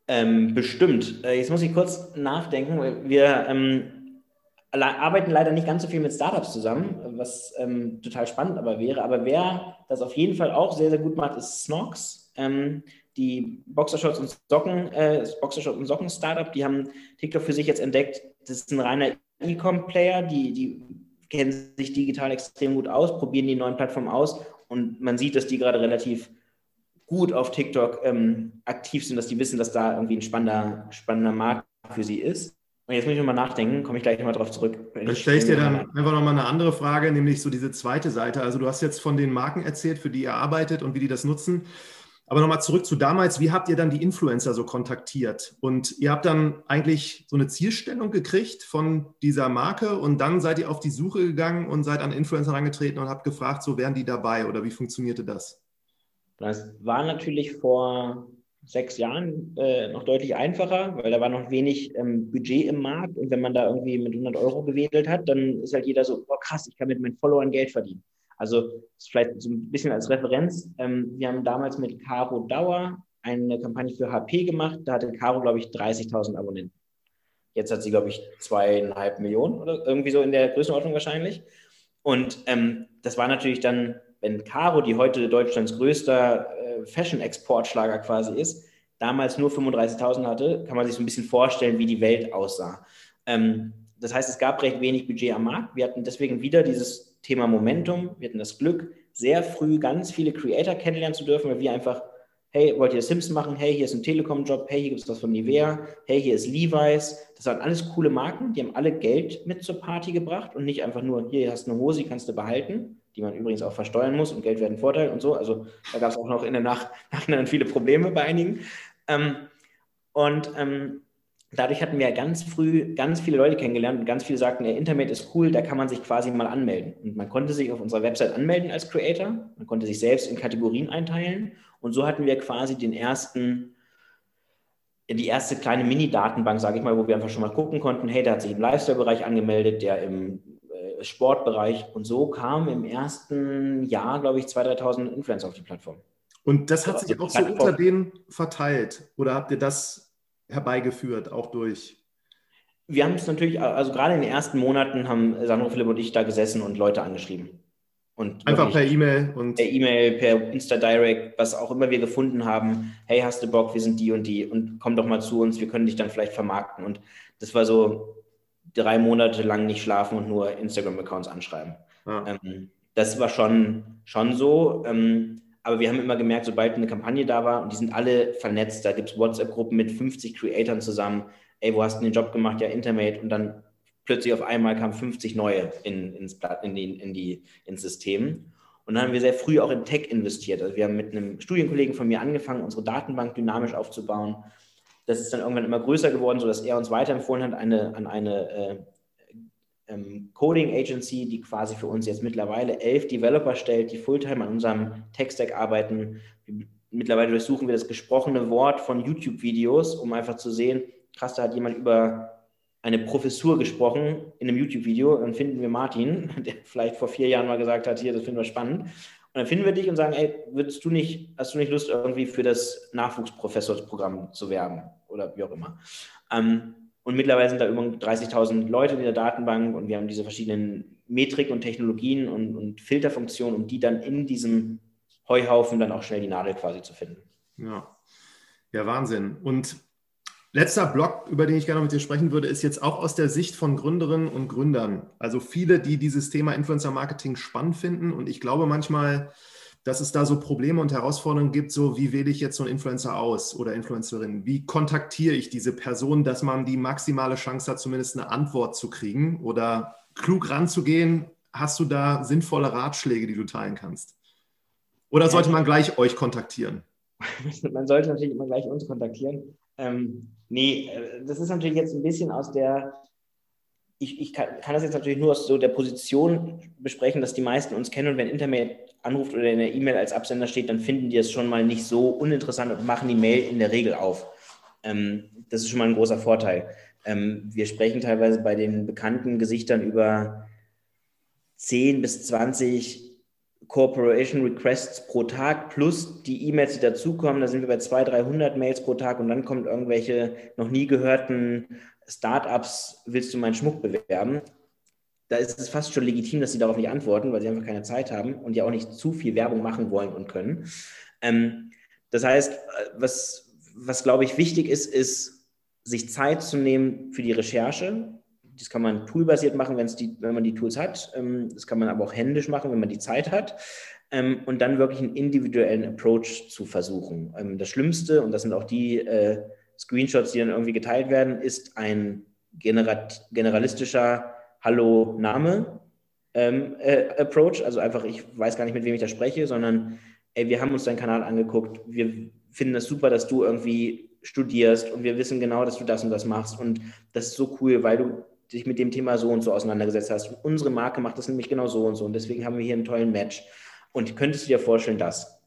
Ähm, bestimmt. Äh, jetzt muss ich kurz nachdenken. Wir ähm, arbeiten leider nicht ganz so viel mit Startups zusammen, was ähm, total spannend aber wäre. Aber wer das auf jeden Fall auch sehr, sehr gut macht, ist Snox. Ähm, die Boxershorts und Socken, äh, Boxershorts und Socken Startup, die haben TikTok für sich jetzt entdeckt. Das ist ein reiner E-Com-Player, die, die kennen sich digital extrem gut aus, probieren die neuen Plattformen aus und man sieht, dass die gerade relativ gut auf TikTok ähm, aktiv sind, dass die wissen, dass da irgendwie ein spannender, spannender Markt für sie ist. Und jetzt muss ich nochmal nachdenken, komme ich gleich nochmal drauf zurück. Dann stelle ich dir dann einfach nochmal eine andere Frage, nämlich so diese zweite Seite. Also du hast jetzt von den Marken erzählt, für die ihr arbeitet und wie die das nutzen. Aber nochmal zurück zu damals, wie habt ihr dann die Influencer so kontaktiert? Und ihr habt dann eigentlich so eine Zielstellung gekriegt von dieser Marke und dann seid ihr auf die Suche gegangen und seid an Influencer angetreten und habt gefragt, so wären die dabei oder wie funktionierte das? Das war natürlich vor sechs Jahren äh, noch deutlich einfacher, weil da war noch wenig ähm, Budget im Markt und wenn man da irgendwie mit 100 Euro gewedelt hat, dann ist halt jeder so, oh krass, ich kann mit meinen Followern Geld verdienen. Also vielleicht so ein bisschen als Referenz. Ähm, wir haben damals mit Caro Dauer eine Kampagne für HP gemacht. Da hatte Caro, glaube ich, 30.000 Abonnenten. Jetzt hat sie, glaube ich, zweieinhalb Millionen oder irgendwie so in der Größenordnung wahrscheinlich. Und ähm, das war natürlich dann, wenn Caro, die heute Deutschlands größter äh, Fashion-Exportschlager quasi ist, damals nur 35.000 hatte, kann man sich so ein bisschen vorstellen, wie die Welt aussah. Ähm, das heißt, es gab recht wenig Budget am Markt. Wir hatten deswegen wieder dieses Thema Momentum. Wir hatten das Glück, sehr früh ganz viele Creator kennenlernen zu dürfen, weil wir einfach, hey, wollt ihr Sims machen? Hey, hier ist ein Telekom-Job. Hey, hier gibt es was von Nivea. Hey, hier ist Levi's. Das waren alles coole Marken. Die haben alle Geld mit zur Party gebracht und nicht einfach nur, hier hast du eine Hose, die kannst du behalten, die man übrigens auch versteuern muss und Geld werden Vorteil und so. Also da gab es auch noch in der Nacht viele Probleme bei einigen. Ähm, und ähm, dadurch hatten wir ganz früh ganz viele Leute kennengelernt und ganz viele sagten, der Internet ist cool, da kann man sich quasi mal anmelden. Und man konnte sich auf unserer Website anmelden als Creator, man konnte sich selbst in Kategorien einteilen und so hatten wir quasi den ersten, die erste kleine Mini-Datenbank, sage ich mal, wo wir einfach schon mal gucken konnten, hey, der hat sich im Lifestyle-Bereich angemeldet, der im äh, Sportbereich. Und so kamen im ersten Jahr, glaube ich, 2.000, 3.000 Influencer auf die Plattform. Und das hat sich auch so unter denen verteilt? Oder habt ihr das herbeigeführt, auch durch? Wir haben es natürlich, also gerade in den ersten Monaten haben Sandro, Philipp und ich da gesessen und Leute angeschrieben. Und Einfach per E-Mail und. Per E-Mail, per Insta-Direct, was auch immer wir gefunden haben. Hey, hast du Bock? Wir sind die und die und komm doch mal zu uns, wir können dich dann vielleicht vermarkten. Und das war so drei Monate lang nicht schlafen und nur Instagram-Accounts anschreiben. Ja. Ähm, das war schon, schon so. Ähm, aber wir haben immer gemerkt, sobald eine Kampagne da war, und die sind alle vernetzt, da gibt es WhatsApp-Gruppen mit 50 Creatoren zusammen. Ey, wo hast du den Job gemacht? Ja, Intermate. Und dann plötzlich auf einmal kamen 50 neue in, ins, in, die, in die, ins System. Und dann haben wir sehr früh auch in Tech investiert. Also wir haben mit einem Studienkollegen von mir angefangen, unsere Datenbank dynamisch aufzubauen. Das ist dann irgendwann immer größer geworden, sodass er uns weiterempfohlen hat eine, an eine äh, ähm, Coding Agency, die quasi für uns jetzt mittlerweile elf Developer stellt, die Fulltime an unserem Tech-Stack arbeiten. Mittlerweile durchsuchen wir das gesprochene Wort von YouTube-Videos, um einfach zu sehen, krass, da hat jemand über eine Professur gesprochen in einem YouTube-Video, dann finden wir Martin, der vielleicht vor vier Jahren mal gesagt hat, hier, das finden wir spannend. Und dann finden wir dich und sagen, ey, würdest du nicht, hast du nicht Lust, irgendwie für das Nachwuchsprofessorsprogramm zu werben oder wie auch immer? Ähm, und mittlerweile sind da über 30.000 Leute in der Datenbank und wir haben diese verschiedenen Metriken und Technologien und, und Filterfunktionen, um die dann in diesem Heuhaufen dann auch schnell die Nadel quasi zu finden. Ja, ja Wahnsinn. Und Letzter Block, über den ich gerne mit dir sprechen würde, ist jetzt auch aus der Sicht von Gründerinnen und Gründern. Also viele, die dieses Thema Influencer Marketing spannend finden. Und ich glaube manchmal, dass es da so Probleme und Herausforderungen gibt, so wie wähle ich jetzt so einen Influencer aus oder Influencerin? Wie kontaktiere ich diese Person, dass man die maximale Chance hat, zumindest eine Antwort zu kriegen oder klug ranzugehen? Hast du da sinnvolle Ratschläge, die du teilen kannst? Oder sollte man gleich euch kontaktieren? Man sollte natürlich immer gleich uns kontaktieren. Ähm, nee, äh, das ist natürlich jetzt ein bisschen aus der, ich, ich kann, kann, das jetzt natürlich nur aus so der Position besprechen, dass die meisten uns kennen und wenn Internet anruft oder in der E-Mail als Absender steht, dann finden die es schon mal nicht so uninteressant und machen die Mail in der Regel auf. Ähm, das ist schon mal ein großer Vorteil. Ähm, wir sprechen teilweise bei den bekannten Gesichtern über 10 bis 20 Corporation Requests pro Tag plus die E-Mails, die dazukommen. Da sind wir bei 200, 300 Mails pro Tag und dann kommt irgendwelche noch nie gehörten Startups, willst du meinen Schmuck bewerben? Da ist es fast schon legitim, dass sie darauf nicht antworten, weil sie einfach keine Zeit haben und ja auch nicht zu viel Werbung machen wollen und können. Ähm, das heißt, was, was glaube ich wichtig ist, ist, sich Zeit zu nehmen für die Recherche, das kann man toolbasiert machen, die, wenn man die Tools hat. Ähm, das kann man aber auch händisch machen, wenn man die Zeit hat. Ähm, und dann wirklich einen individuellen Approach zu versuchen. Ähm, das Schlimmste, und das sind auch die äh, Screenshots, die dann irgendwie geteilt werden, ist ein generalistischer Hallo-Name äh, Approach. Also einfach, ich weiß gar nicht, mit wem ich da spreche, sondern ey, wir haben uns deinen Kanal angeguckt, wir finden es super, dass du irgendwie studierst und wir wissen genau, dass du das und das machst und das ist so cool, weil du dich mit dem Thema so und so auseinandergesetzt hast. Und unsere Marke macht das nämlich genau so und so. Und deswegen haben wir hier einen tollen Match. Und könntest du dir vorstellen, das?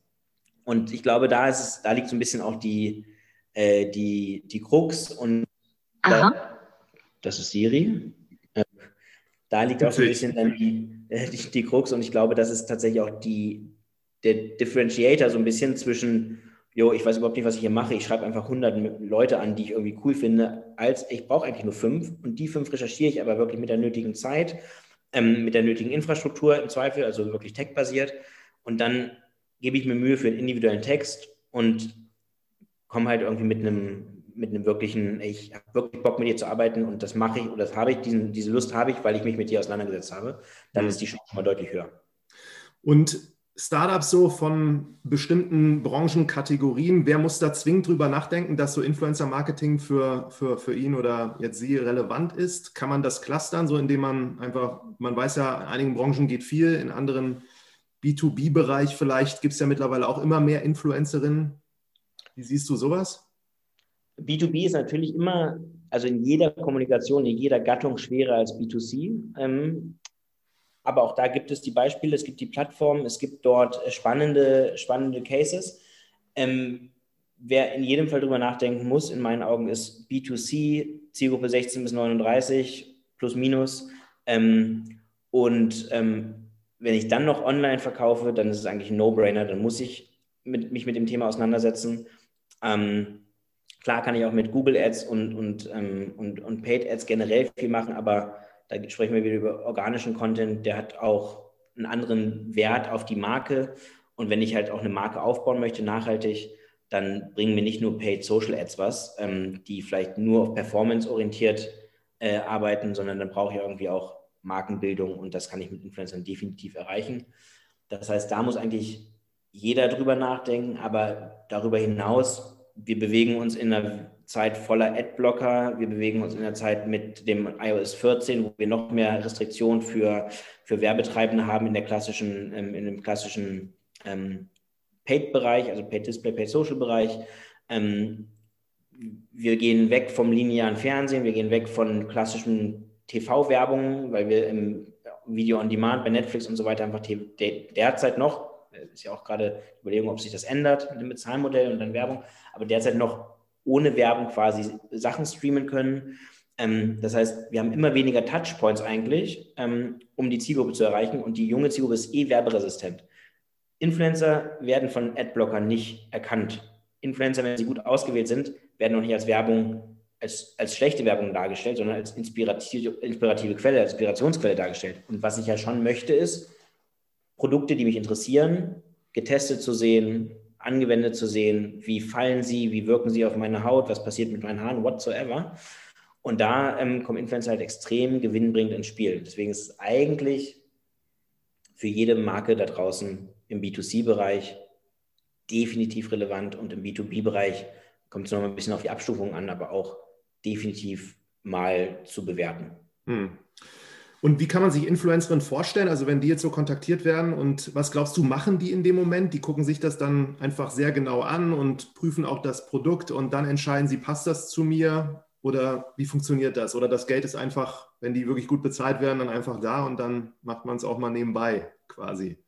Und ich glaube, da, ist es, da liegt so ein bisschen auch die, äh, die, die Krux. Und da, das ist Siri. Da liegt auch so ein bisschen dann die, äh, die, die Krux. Und ich glaube, das ist tatsächlich auch die, der Differentiator so ein bisschen zwischen jo, ich weiß überhaupt nicht, was ich hier mache. Ich schreibe einfach 100 Leute an, die ich irgendwie cool finde, als ich brauche eigentlich nur fünf. Und die fünf recherchiere ich aber wirklich mit der nötigen Zeit, ähm, mit der nötigen Infrastruktur im Zweifel, also wirklich tech-basiert. Und dann gebe ich mir Mühe für einen individuellen Text und komme halt irgendwie mit einem mit einem wirklichen, ich habe wirklich Bock mit dir zu arbeiten und das mache ich oder das habe ich, diesen, diese Lust habe ich, weil ich mich mit dir auseinandergesetzt habe, dann mhm. ist die Chance mal deutlich höher. Und Startups so von bestimmten Branchenkategorien, wer muss da zwingend drüber nachdenken, dass so Influencer-Marketing für, für, für ihn oder jetzt sie relevant ist? Kann man das clustern, so indem man einfach, man weiß ja, in einigen Branchen geht viel, in anderen B2B-Bereich vielleicht gibt es ja mittlerweile auch immer mehr Influencerinnen. Wie siehst du sowas? B2B ist natürlich immer, also in jeder Kommunikation, in jeder Gattung schwerer als B2C. Ähm, aber auch da gibt es die Beispiele, es gibt die Plattform, es gibt dort spannende, spannende Cases. Ähm, wer in jedem Fall drüber nachdenken muss, in meinen Augen, ist B2C, Zielgruppe 16 bis 39, plus minus. Ähm, Und ähm, wenn ich dann noch online verkaufe, dann ist es eigentlich ein No-Brainer, dann muss ich mit, mich mit dem Thema auseinandersetzen. Ähm, klar kann ich auch mit Google Ads und, und, ähm, und, und Paid Ads generell viel machen, aber da sprechen wir wieder über organischen Content, der hat auch einen anderen Wert auf die Marke. Und wenn ich halt auch eine Marke aufbauen möchte, nachhaltig, dann bringen mir nicht nur Paid Social Ads was, ähm, die vielleicht nur auf Performance orientiert äh, arbeiten, sondern dann brauche ich irgendwie auch Markenbildung und das kann ich mit Influencern definitiv erreichen. Das heißt, da muss eigentlich jeder drüber nachdenken, aber darüber hinaus, wir bewegen uns in einer Zeit voller Adblocker, wir bewegen uns in einer Zeit mit dem iOS 14, wo wir noch mehr Restriktionen für, für Werbetreibende haben in der klassischen, ähm, in dem klassischen ähm, Paid-Bereich, also Paid Display, Paid Social-Bereich. Ähm, wir gehen weg vom linearen Fernsehen, wir gehen weg von klassischen TV-Werbungen, weil wir im Video on Demand bei Netflix und so weiter einfach derzeit noch, ist ja auch gerade die Überlegung, ob sich das ändert mit dem Bezahlmodell und dann Werbung, aber derzeit noch ohne Werbung quasi Sachen streamen können. Ähm, das heißt, wir haben immer weniger Touchpoints eigentlich, ähm, um die Zielgruppe zu erreichen und die junge Zielgruppe ist eh werberesistent. Influencer werden von Adblockern nicht erkannt. Influencer, wenn sie gut ausgewählt sind, werden noch nicht als Werbung, als, als schlechte Werbung dargestellt, sondern als inspirative, inspirative Quelle, als Inspirationsquelle dargestellt. Und was ich ja schon möchte, ist, Produkte, die mich interessieren, getestet zu sehen, angewendet zu sehen, wie fallen sie, wie wirken sie auf meine Haut, was passiert mit meinen Haaren, whatsoever. Und da ähm, kommen Influencer halt extrem gewinnbringend ins Spiel. Deswegen ist es eigentlich für jede Marke da draußen im B2C-Bereich definitiv relevant und im B2B-Bereich kommt es noch ein bisschen auf die Abstufung an, aber auch definitiv mal zu bewerten. Hm. Und wie kann man sich Influencerinnen vorstellen? Also wenn die jetzt so kontaktiert werden und was glaubst du, machen die in dem Moment? Die gucken sich das dann einfach sehr genau an und prüfen auch das Produkt und dann entscheiden sie, passt das zu mir oder wie funktioniert das? Oder das Geld ist einfach, wenn die wirklich gut bezahlt werden, dann einfach da und dann macht man es auch mal nebenbei quasi.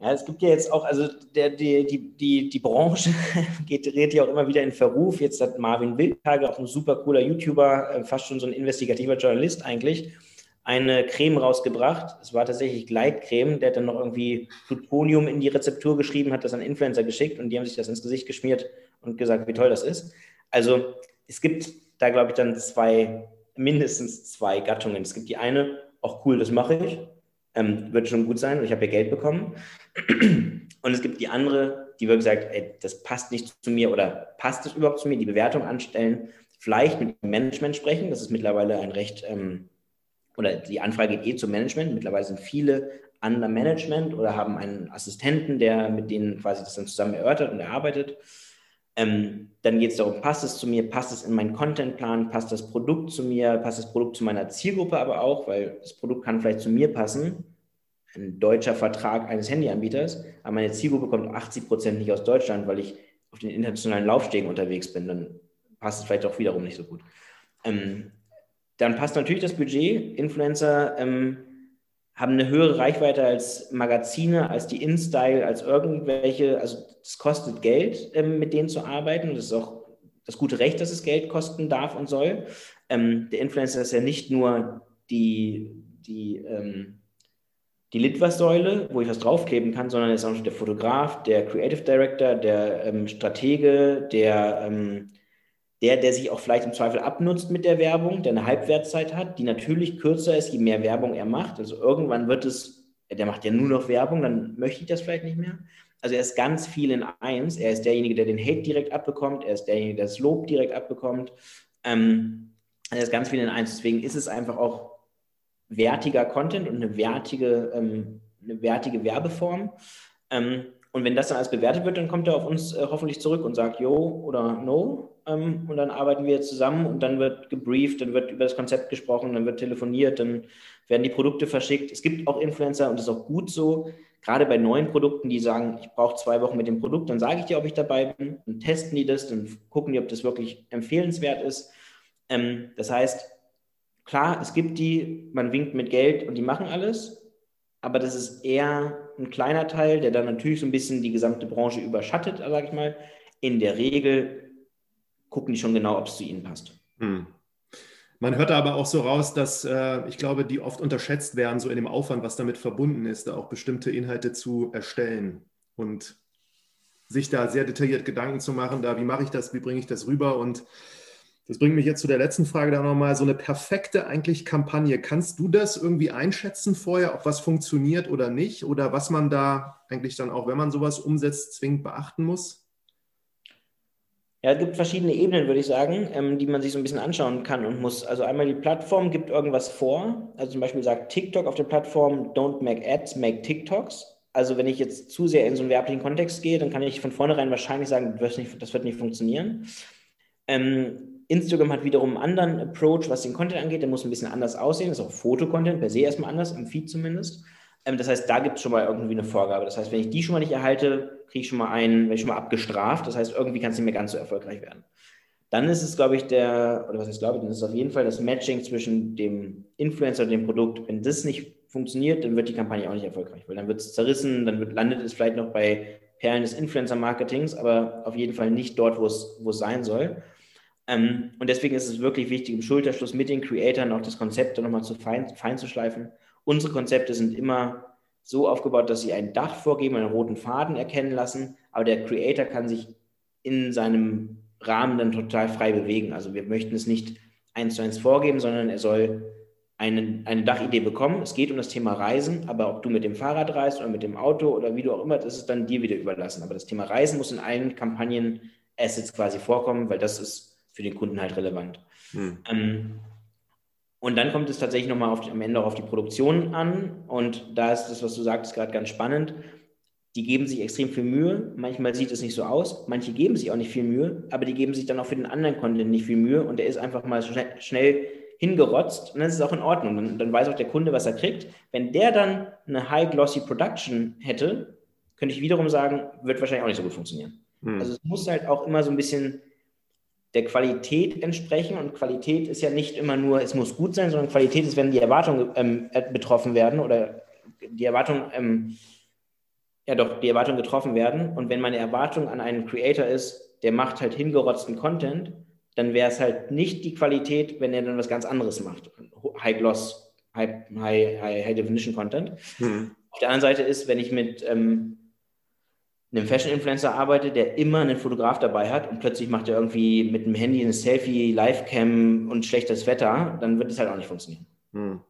Ja, es gibt ja jetzt auch, also der, die, die, die, die Branche geht, redet ja auch immer wieder in Verruf. Jetzt hat Marvin Wildtage, auch ein super cooler YouTuber, äh, fast schon so ein investigativer Journalist eigentlich, eine Creme rausgebracht. Es war tatsächlich Gleitcreme. Der hat dann noch irgendwie Plutonium in die Rezeptur geschrieben, hat das an Influencer geschickt und die haben sich das ins Gesicht geschmiert und gesagt, wie toll das ist. Also es gibt da, glaube ich, dann zwei, mindestens zwei Gattungen. Es gibt die eine, auch cool, das mache ich ähm, wird schon gut sein und ich habe ja Geld bekommen. Und es gibt die andere, die wirklich sagt, ey, das passt nicht zu mir oder passt es überhaupt zu mir, die Bewertung anstellen, vielleicht mit dem Management sprechen, das ist mittlerweile ein recht, ähm, oder die Anfrage geht eh zum Management, mittlerweile sind viele an der Management oder haben einen Assistenten, der mit denen quasi das dann zusammen erörtert und erarbeitet. Ähm, dann geht es darum, passt es zu mir, passt es in meinen Contentplan, passt das Produkt zu mir, passt das Produkt zu meiner Zielgruppe aber auch, weil das Produkt kann vielleicht zu mir passen. Ein deutscher Vertrag eines Handyanbieters, aber meine Zielgruppe kommt 80 Prozent nicht aus Deutschland, weil ich auf den internationalen Laufstegen unterwegs bin. Dann passt es vielleicht auch wiederum nicht so gut. Ähm, dann passt natürlich das Budget. Influencer ähm, haben eine höhere Reichweite als Magazine, als die InStyle, als irgendwelche, also es kostet Geld, ähm, mit denen zu arbeiten. Das ist auch das gute Recht, dass es Geld kosten darf und soll. Ähm, der Influencer ist ja nicht nur die, die, ähm, die Litwas-Säule, wo ich was draufkleben kann, sondern er ist auch der Fotograf, der Creative Director, der ähm, Stratege, der ähm, der, der sich auch vielleicht im Zweifel abnutzt mit der Werbung, der eine Halbwertszeit hat, die natürlich kürzer ist, je mehr Werbung er macht. Also irgendwann wird es, der macht ja nur noch Werbung, dann möchte ich das vielleicht nicht mehr. Also er ist ganz viel in eins. Er ist derjenige, der den Hate direkt abbekommt. Er ist derjenige, der das Lob direkt abbekommt. Ähm, er ist ganz viel in eins. Deswegen ist es einfach auch wertiger Content und eine wertige, ähm, eine wertige Werbeform. Ähm, und wenn das dann alles bewertet wird, dann kommt er auf uns äh, hoffentlich zurück und sagt, yo oder no. Ähm, und dann arbeiten wir zusammen und dann wird gebrieft, dann wird über das Konzept gesprochen, dann wird telefoniert, dann werden die Produkte verschickt. Es gibt auch Influencer und das ist auch gut so, gerade bei neuen Produkten, die sagen, ich brauche zwei Wochen mit dem Produkt, dann sage ich dir, ob ich dabei bin, dann testen die das, dann gucken die, ob das wirklich empfehlenswert ist. Ähm, das heißt, klar, es gibt die, man winkt mit Geld und die machen alles, aber das ist eher ein kleiner Teil, der dann natürlich so ein bisschen die gesamte Branche überschattet, sage ich mal. In der Regel gucken die schon genau, ob es zu ihnen passt. Hm. Man hört aber auch so raus, dass äh, ich glaube, die oft unterschätzt werden, so in dem Aufwand, was damit verbunden ist, da auch bestimmte Inhalte zu erstellen und sich da sehr detailliert Gedanken zu machen, da wie mache ich das, wie bringe ich das rüber und das bringt mich jetzt zu der letzten Frage da nochmal. So eine perfekte eigentlich Kampagne. Kannst du das irgendwie einschätzen vorher, ob was funktioniert oder nicht? Oder was man da eigentlich dann auch, wenn man sowas umsetzt, zwingend beachten muss? Ja, es gibt verschiedene Ebenen, würde ich sagen, ähm, die man sich so ein bisschen anschauen kann und muss. Also einmal die Plattform gibt irgendwas vor. Also zum Beispiel sagt TikTok auf der Plattform, don't make ads, make TikToks. Also wenn ich jetzt zu sehr in so einen werblichen Kontext gehe, dann kann ich von vornherein wahrscheinlich sagen, das wird nicht, das wird nicht funktionieren. Ähm, Instagram hat wiederum einen anderen Approach, was den Content angeht. Der muss ein bisschen anders aussehen. Das ist auch Fotocontent per se erstmal anders, im Feed zumindest. Ähm, das heißt, da gibt es schon mal irgendwie eine Vorgabe. Das heißt, wenn ich die schon mal nicht erhalte, kriege ich schon mal einen, werde ich schon mal abgestraft. Das heißt, irgendwie kann es nicht mehr ganz so erfolgreich werden. Dann ist es, glaube ich, der, oder was heißt, glaube ich, dann ist es auf jeden Fall das Matching zwischen dem Influencer und dem Produkt. Wenn das nicht funktioniert, dann wird die Kampagne auch nicht erfolgreich, weil dann wird es zerrissen, dann wird, landet es vielleicht noch bei Perlen des Influencer-Marketings, aber auf jeden Fall nicht dort, wo es, wo es sein soll. Ähm, und deswegen ist es wirklich wichtig, im Schulterschluss mit den Creatoren auch das Konzept nochmal zu fein, fein zu schleifen Unsere Konzepte sind immer so aufgebaut, dass sie ein Dach vorgeben, einen roten Faden erkennen lassen, aber der Creator kann sich in seinem Rahmen dann total frei bewegen. Also wir möchten es nicht eins zu eins vorgeben, sondern er soll eine, eine Dachidee bekommen. Es geht um das Thema Reisen, aber ob du mit dem Fahrrad reist oder mit dem Auto oder wie du auch immer, das ist dann dir wieder überlassen. Aber das Thema Reisen muss in allen Kampagnen Assets quasi vorkommen, weil das ist für den Kunden halt relevant. Hm. Ähm, und dann kommt es tatsächlich nochmal auf am Ende auch auf die Produktion an. Und da ist das, was du sagtest, gerade ganz spannend. Die geben sich extrem viel Mühe. Manchmal sieht es nicht so aus. Manche geben sich auch nicht viel Mühe, aber die geben sich dann auch für den anderen Content nicht viel Mühe. Und der ist einfach mal schnell, schnell hingerotzt. Und dann ist es auch in Ordnung. Dann, dann weiß auch der Kunde, was er kriegt. Wenn der dann eine High-Glossy Production hätte, könnte ich wiederum sagen, wird wahrscheinlich auch nicht so gut funktionieren. Hm. Also es muss halt auch immer so ein bisschen der Qualität entsprechen. Und Qualität ist ja nicht immer nur, es muss gut sein, sondern Qualität ist, wenn die Erwartungen ähm, äh, betroffen werden oder die Erwartungen, ähm, ja doch, die Erwartungen getroffen werden. Und wenn meine Erwartung an einen Creator ist, der macht halt hingerotzten Content, dann wäre es halt nicht die Qualität, wenn er dann was ganz anderes macht. High Gloss, High, High, High, High Definition Content. Hm. Auf der anderen Seite ist, wenn ich mit ähm, einem Fashion-Influencer arbeitet, der immer einen Fotograf dabei hat und plötzlich macht er irgendwie mit dem Handy eine Selfie, Livecam und schlechtes Wetter, dann wird es halt auch nicht funktionieren. Hm.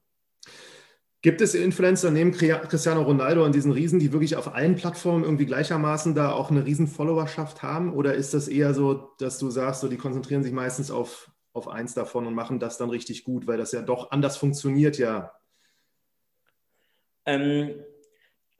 Gibt es Influencer neben Cristiano Ronaldo und diesen Riesen, die wirklich auf allen Plattformen irgendwie gleichermaßen da auch eine riesen Followerschaft haben? Oder ist das eher so, dass du sagst, so, die konzentrieren sich meistens auf, auf eins davon und machen das dann richtig gut, weil das ja doch anders funktioniert, ja? Ähm,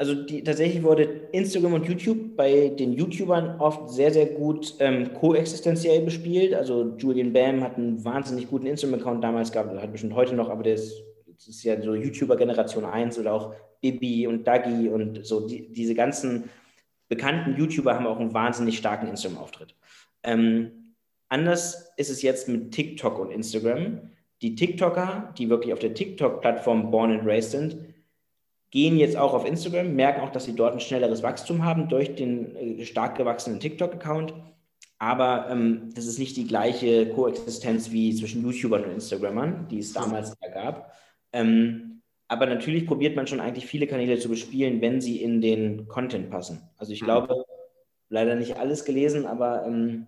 also die, tatsächlich wurde Instagram und YouTube bei den YouTubern oft sehr, sehr gut ähm, koexistenziell bespielt. Also Julian Bam hat einen wahnsinnig guten Instagram-Account damals gehabt, hat bestimmt heute noch, aber der ist, das ist ja so YouTuber-Generation 1 oder auch Bibi und Dagi und so die, diese ganzen bekannten YouTuber haben auch einen wahnsinnig starken Instagram-Auftritt. Ähm, anders ist es jetzt mit TikTok und Instagram. Die TikToker, die wirklich auf der TikTok-Plattform born and raised sind, gehen jetzt auch auf Instagram, merken auch, dass sie dort ein schnelleres Wachstum haben durch den äh, stark gewachsenen TikTok-Account. Aber ähm, das ist nicht die gleiche Koexistenz wie zwischen YouTubern und Instagrammern, die es damals da gab. Ähm, aber natürlich probiert man schon eigentlich viele Kanäle zu bespielen, wenn sie in den Content passen. Also ich mhm. glaube, leider nicht alles gelesen, aber ähm,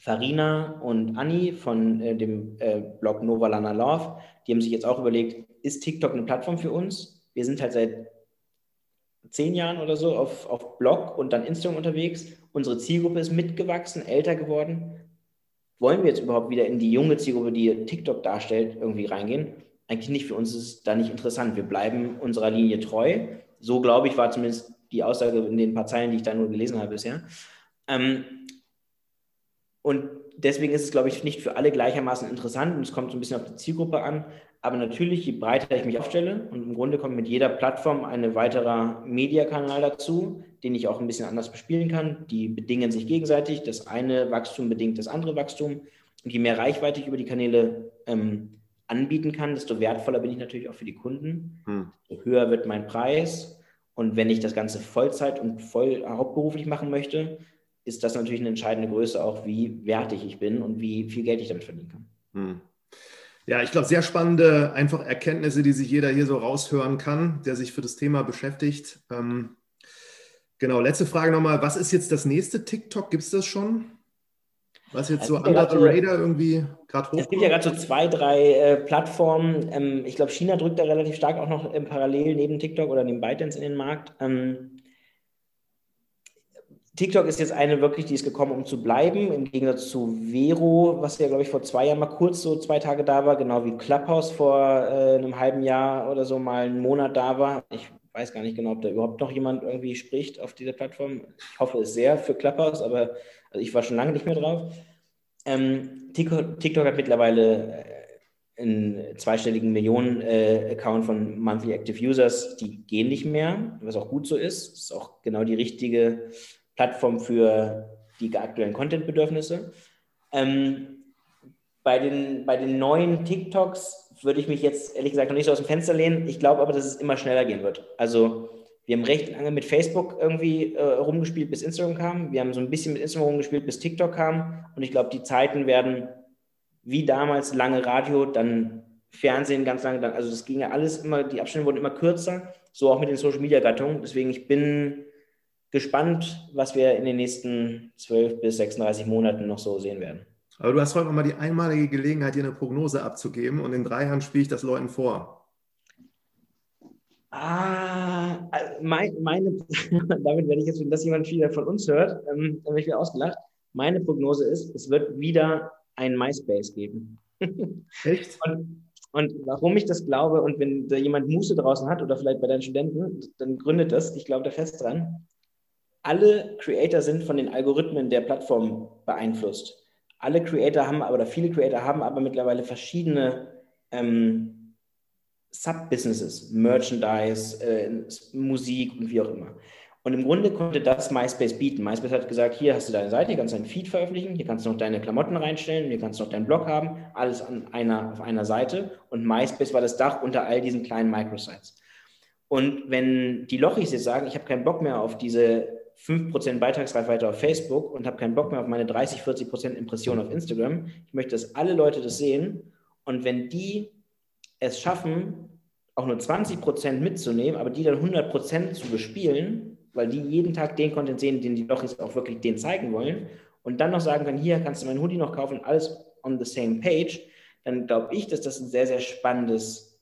Farina und Anni von äh, dem äh, Blog Novalana Love, die haben sich jetzt auch überlegt, ist TikTok eine Plattform für uns? Wir sind halt seit zehn Jahren oder so auf, auf Blog und dann Instagram unterwegs. Unsere Zielgruppe ist mitgewachsen, älter geworden. Wollen wir jetzt überhaupt wieder in die junge Zielgruppe, die TikTok darstellt, irgendwie reingehen? Eigentlich nicht. Für uns ist es da nicht interessant. Wir bleiben unserer Linie treu. So, glaube ich, war zumindest die Aussage in den paar Zeilen, die ich da nur gelesen habe bisher. Ähm, und deswegen ist es, glaube ich, nicht für alle gleichermaßen interessant und es kommt so ein bisschen auf die Zielgruppe an. Aber natürlich, je breiter ich mich aufstelle und im Grunde kommt mit jeder Plattform ein weiterer Mediakanal dazu, den ich auch ein bisschen anders bespielen kann. Die bedingen sich gegenseitig. Das eine Wachstum bedingt das andere Wachstum. Und je mehr Reichweite ich über die Kanäle ähm, anbieten kann, desto wertvoller bin ich natürlich auch für die Kunden. Hm. Desto höher wird mein Preis. Und wenn ich das Ganze Vollzeit und voll hauptberuflich machen möchte, ist das natürlich eine entscheidende Größe auch, wie wertig ich bin und wie viel Geld ich damit verdienen kann. Hm. Ja, ich glaube, sehr spannende einfach Erkenntnisse, die sich jeder hier so raushören kann, der sich für das Thema beschäftigt. Ähm, genau, letzte Frage nochmal. Was ist jetzt das nächste TikTok? Gibt es das schon? Was jetzt so under the radar irgendwie gerade hoch? Es gibt ja gerade so zwei, drei äh, Plattformen. Ähm, ich glaube, China drückt da relativ stark auch noch ähm, parallel neben TikTok oder neben ByteDance in den Markt. Ähm, TikTok ist jetzt eine wirklich, die ist gekommen, um zu bleiben, im Gegensatz zu Vero, was ja, glaube ich, vor zwei Jahren mal kurz so zwei Tage da war, genau wie Clubhouse vor äh, einem halben Jahr oder so mal einen Monat da war. Ich weiß gar nicht genau, ob da überhaupt noch jemand irgendwie spricht auf dieser Plattform. Ich hoffe es sehr für Clubhouse, aber also ich war schon lange nicht mehr drauf. Ähm, TikTok, TikTok, hat mittlerweile äh, einen zweistelligen Millionen-Account äh, von Monthly Active Users. Die gehen nicht mehr, was auch gut so ist. Das ist auch genau die richtige Plattform für die aktuellen Content-Bedürfnisse. Ähm, bei, den, bei den neuen TikToks würde ich mich jetzt ehrlich gesagt noch nicht so aus dem Fenster lehnen. Ich glaube aber, dass es immer schneller gehen wird. Also wir haben recht lange mit Facebook irgendwie äh, rumgespielt, bis Instagram kam. Wir haben so ein bisschen mit Instagram rumgespielt, bis TikTok kam. Und ich glaube, die Zeiten werden wie damals lange Radio, dann Fernsehen ganz lange. Dann, also das ging ja alles immer, die Abstände wurden immer kürzer. So auch mit den Social Media Gattungen. Deswegen ich bin gespannt, was wir in den nächsten 12 bis 36 Monaten noch so sehen werden. Aber du hast heute mal die einmalige Gelegenheit, hier eine Prognose abzugeben und in drei Jahren spiele ich das Leuten vor. Ah, mein, meine, damit werde ich jetzt, wenn das jemand wieder von uns hört, ähm, dann werde ich wieder ausgelacht. Meine Prognose ist, es wird wieder ein MySpace geben. Echt? Und, und warum ich das glaube, und wenn da jemand Muße draußen hat oder vielleicht bei deinen Studenten, dann gründet das, ich glaube da fest dran. Alle Creator sind von den Algorithmen der Plattform beeinflusst. Alle Creator haben, oder viele Creator haben aber mittlerweile verschiedene ähm, Sub-Businesses, Merchandise, äh, Musik und wie auch immer. Und im Grunde konnte das MySpace bieten. MySpace hat gesagt, hier hast du deine Seite, hier kannst du deinen Feed veröffentlichen, hier kannst du noch deine Klamotten reinstellen, hier kannst du noch deinen Blog haben, alles an einer, auf einer Seite. Und MySpace war das Dach unter all diesen kleinen Microsites. Und wenn die Lochis jetzt sagen, ich habe keinen Bock mehr auf diese 5% Beitragsreichweite auf Facebook und habe keinen Bock mehr auf meine 30, 40% Impressionen auf Instagram, ich möchte, dass alle Leute das sehen. Und wenn die es schaffen, auch nur 20 Prozent mitzunehmen, aber die dann 100 Prozent zu bespielen, weil die jeden Tag den Content sehen, den die doch jetzt auch wirklich den zeigen wollen und dann noch sagen können, hier kannst du meinen Hoodie noch kaufen, alles on the same page, dann glaube ich, dass das ein sehr, sehr spannendes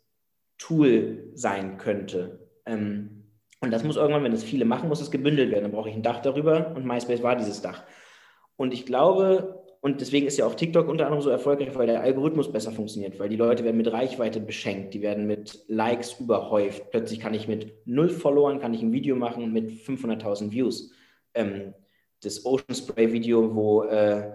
Tool sein könnte. Ähm, und das muss irgendwann, wenn das viele machen, muss es gebündelt werden. Dann brauche ich ein Dach darüber und MySpace war dieses Dach. Und ich glaube, und deswegen ist ja auch TikTok unter anderem so erfolgreich, weil der Algorithmus besser funktioniert, weil die Leute werden mit Reichweite beschenkt, die werden mit Likes überhäuft. Plötzlich kann ich mit null Followern kann ich ein Video machen mit 500.000 Views. Ähm, das Ocean Spray Video, wo äh,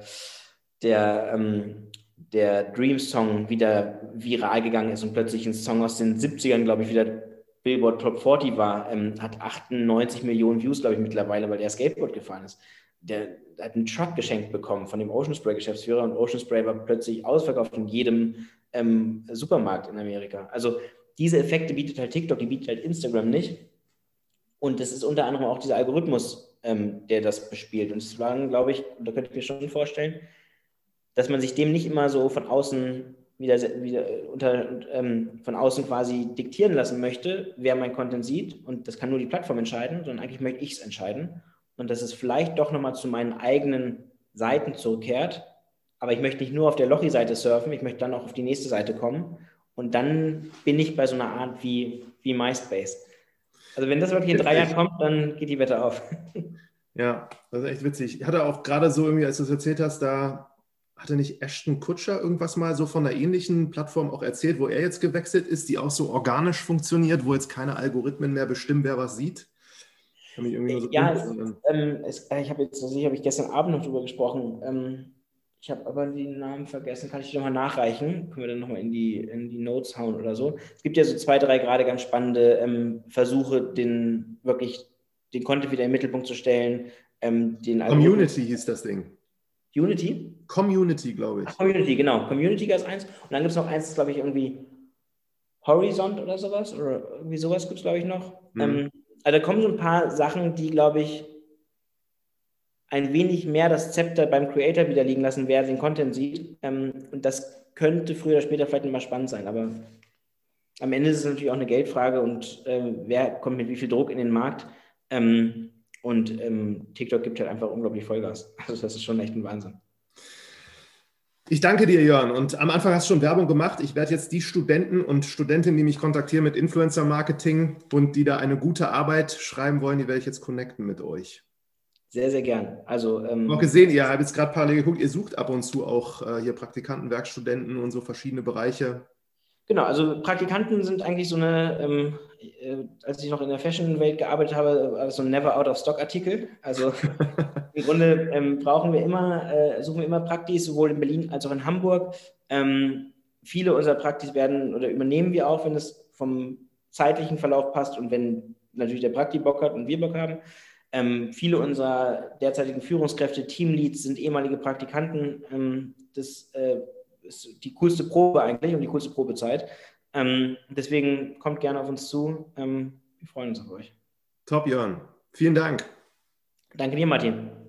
der, ähm, der Dream Song wieder viral gegangen ist und plötzlich ein Song aus den 70ern, glaube ich, wieder Billboard Top 40 war, ähm, hat 98 Millionen Views, glaube ich, mittlerweile, weil der Skateboard gefahren ist der hat einen Truck geschenkt bekommen von dem Ocean Spray Geschäftsführer und Ocean Spray war plötzlich ausverkauft in jedem ähm, Supermarkt in Amerika. Also diese Effekte bietet halt TikTok, die bietet halt Instagram nicht. Und das ist unter anderem auch dieser Algorithmus, ähm, der das bespielt. Und es war, glaube ich, da könnte ich mir schon vorstellen, dass man sich dem nicht immer so von außen wieder, wieder unter, ähm, von außen quasi diktieren lassen möchte, wer mein Content sieht. Und das kann nur die Plattform entscheiden, sondern eigentlich möchte ich es entscheiden und dass es vielleicht doch nochmal zu meinen eigenen Seiten zurückkehrt. Aber ich möchte nicht nur auf der Lochi-Seite surfen, ich möchte dann auch auf die nächste Seite kommen. Und dann bin ich bei so einer Art wie, wie MySpace. Also wenn das wirklich in drei Jahren kommt, dann geht die Wette auf. Ja, das ist echt witzig. Ich hatte auch gerade so irgendwie, als du es erzählt hast, da hatte nicht Ashton Kutscher irgendwas mal so von einer ähnlichen Plattform auch erzählt, wo er jetzt gewechselt ist, die auch so organisch funktioniert, wo jetzt keine Algorithmen mehr bestimmen, wer was sieht? So ja, es, ähm, es, äh, ich habe jetzt, also ich habe gestern Abend noch drüber gesprochen. Ähm, ich habe aber den Namen vergessen, kann ich nochmal nachreichen? Können wir dann nochmal in die, in die Notes hauen oder so? Es gibt ja so zwei, drei gerade ganz spannende ähm, Versuche, den wirklich den Content wieder in den Mittelpunkt zu stellen. Ähm, den Community hieß das Ding. Unity? Community, glaube ich. Ach, Community, genau. Community ist eins. Und dann gibt es noch eins, glaube ich, irgendwie Horizont oder sowas. Oder irgendwie sowas gibt es, glaube ich, noch. Mhm. Ähm, also da kommen so ein paar Sachen, die, glaube ich, ein wenig mehr das Zepter beim Creator wieder liegen lassen, wer den Content sieht. Ähm, und das könnte früher oder später vielleicht mal spannend sein, aber am Ende ist es natürlich auch eine Geldfrage und äh, wer kommt mit wie viel Druck in den Markt. Ähm, und ähm, TikTok gibt halt einfach unglaublich Vollgas. Also das ist schon echt ein Wahnsinn. Ich danke dir, Jörn. Und am Anfang hast du schon Werbung gemacht. Ich werde jetzt die Studenten und Studentinnen, die mich kontaktieren mit Influencer-Marketing und die da eine gute Arbeit schreiben wollen, die werde ich jetzt connecten mit euch. Sehr, sehr gern. Also, ähm, auch gesehen, ihr habt jetzt gerade parallel geguckt, ihr sucht ab und zu auch äh, hier Praktikanten, Werkstudenten und so verschiedene Bereiche. Genau, also Praktikanten sind eigentlich so eine, ähm, äh, als ich noch in der Fashion-Welt gearbeitet habe, so ein Never-Out-of-Stock-Artikel. Also im Grunde ähm, brauchen wir immer, äh, suchen wir immer Praktis, sowohl in Berlin als auch in Hamburg. Ähm, viele unserer Praktis werden oder übernehmen wir auch, wenn es vom zeitlichen Verlauf passt und wenn natürlich der Prakti Bock hat und wir Bock haben. Ähm, viele unserer derzeitigen Führungskräfte, Teamleads sind ehemalige Praktikanten. Ähm, das äh, ist die coolste Probe eigentlich und die coolste Probezeit. Ähm, deswegen kommt gerne auf uns zu. Ähm, wir freuen uns auf euch. Top, Jörn. Vielen Dank. Danke dir, Martin.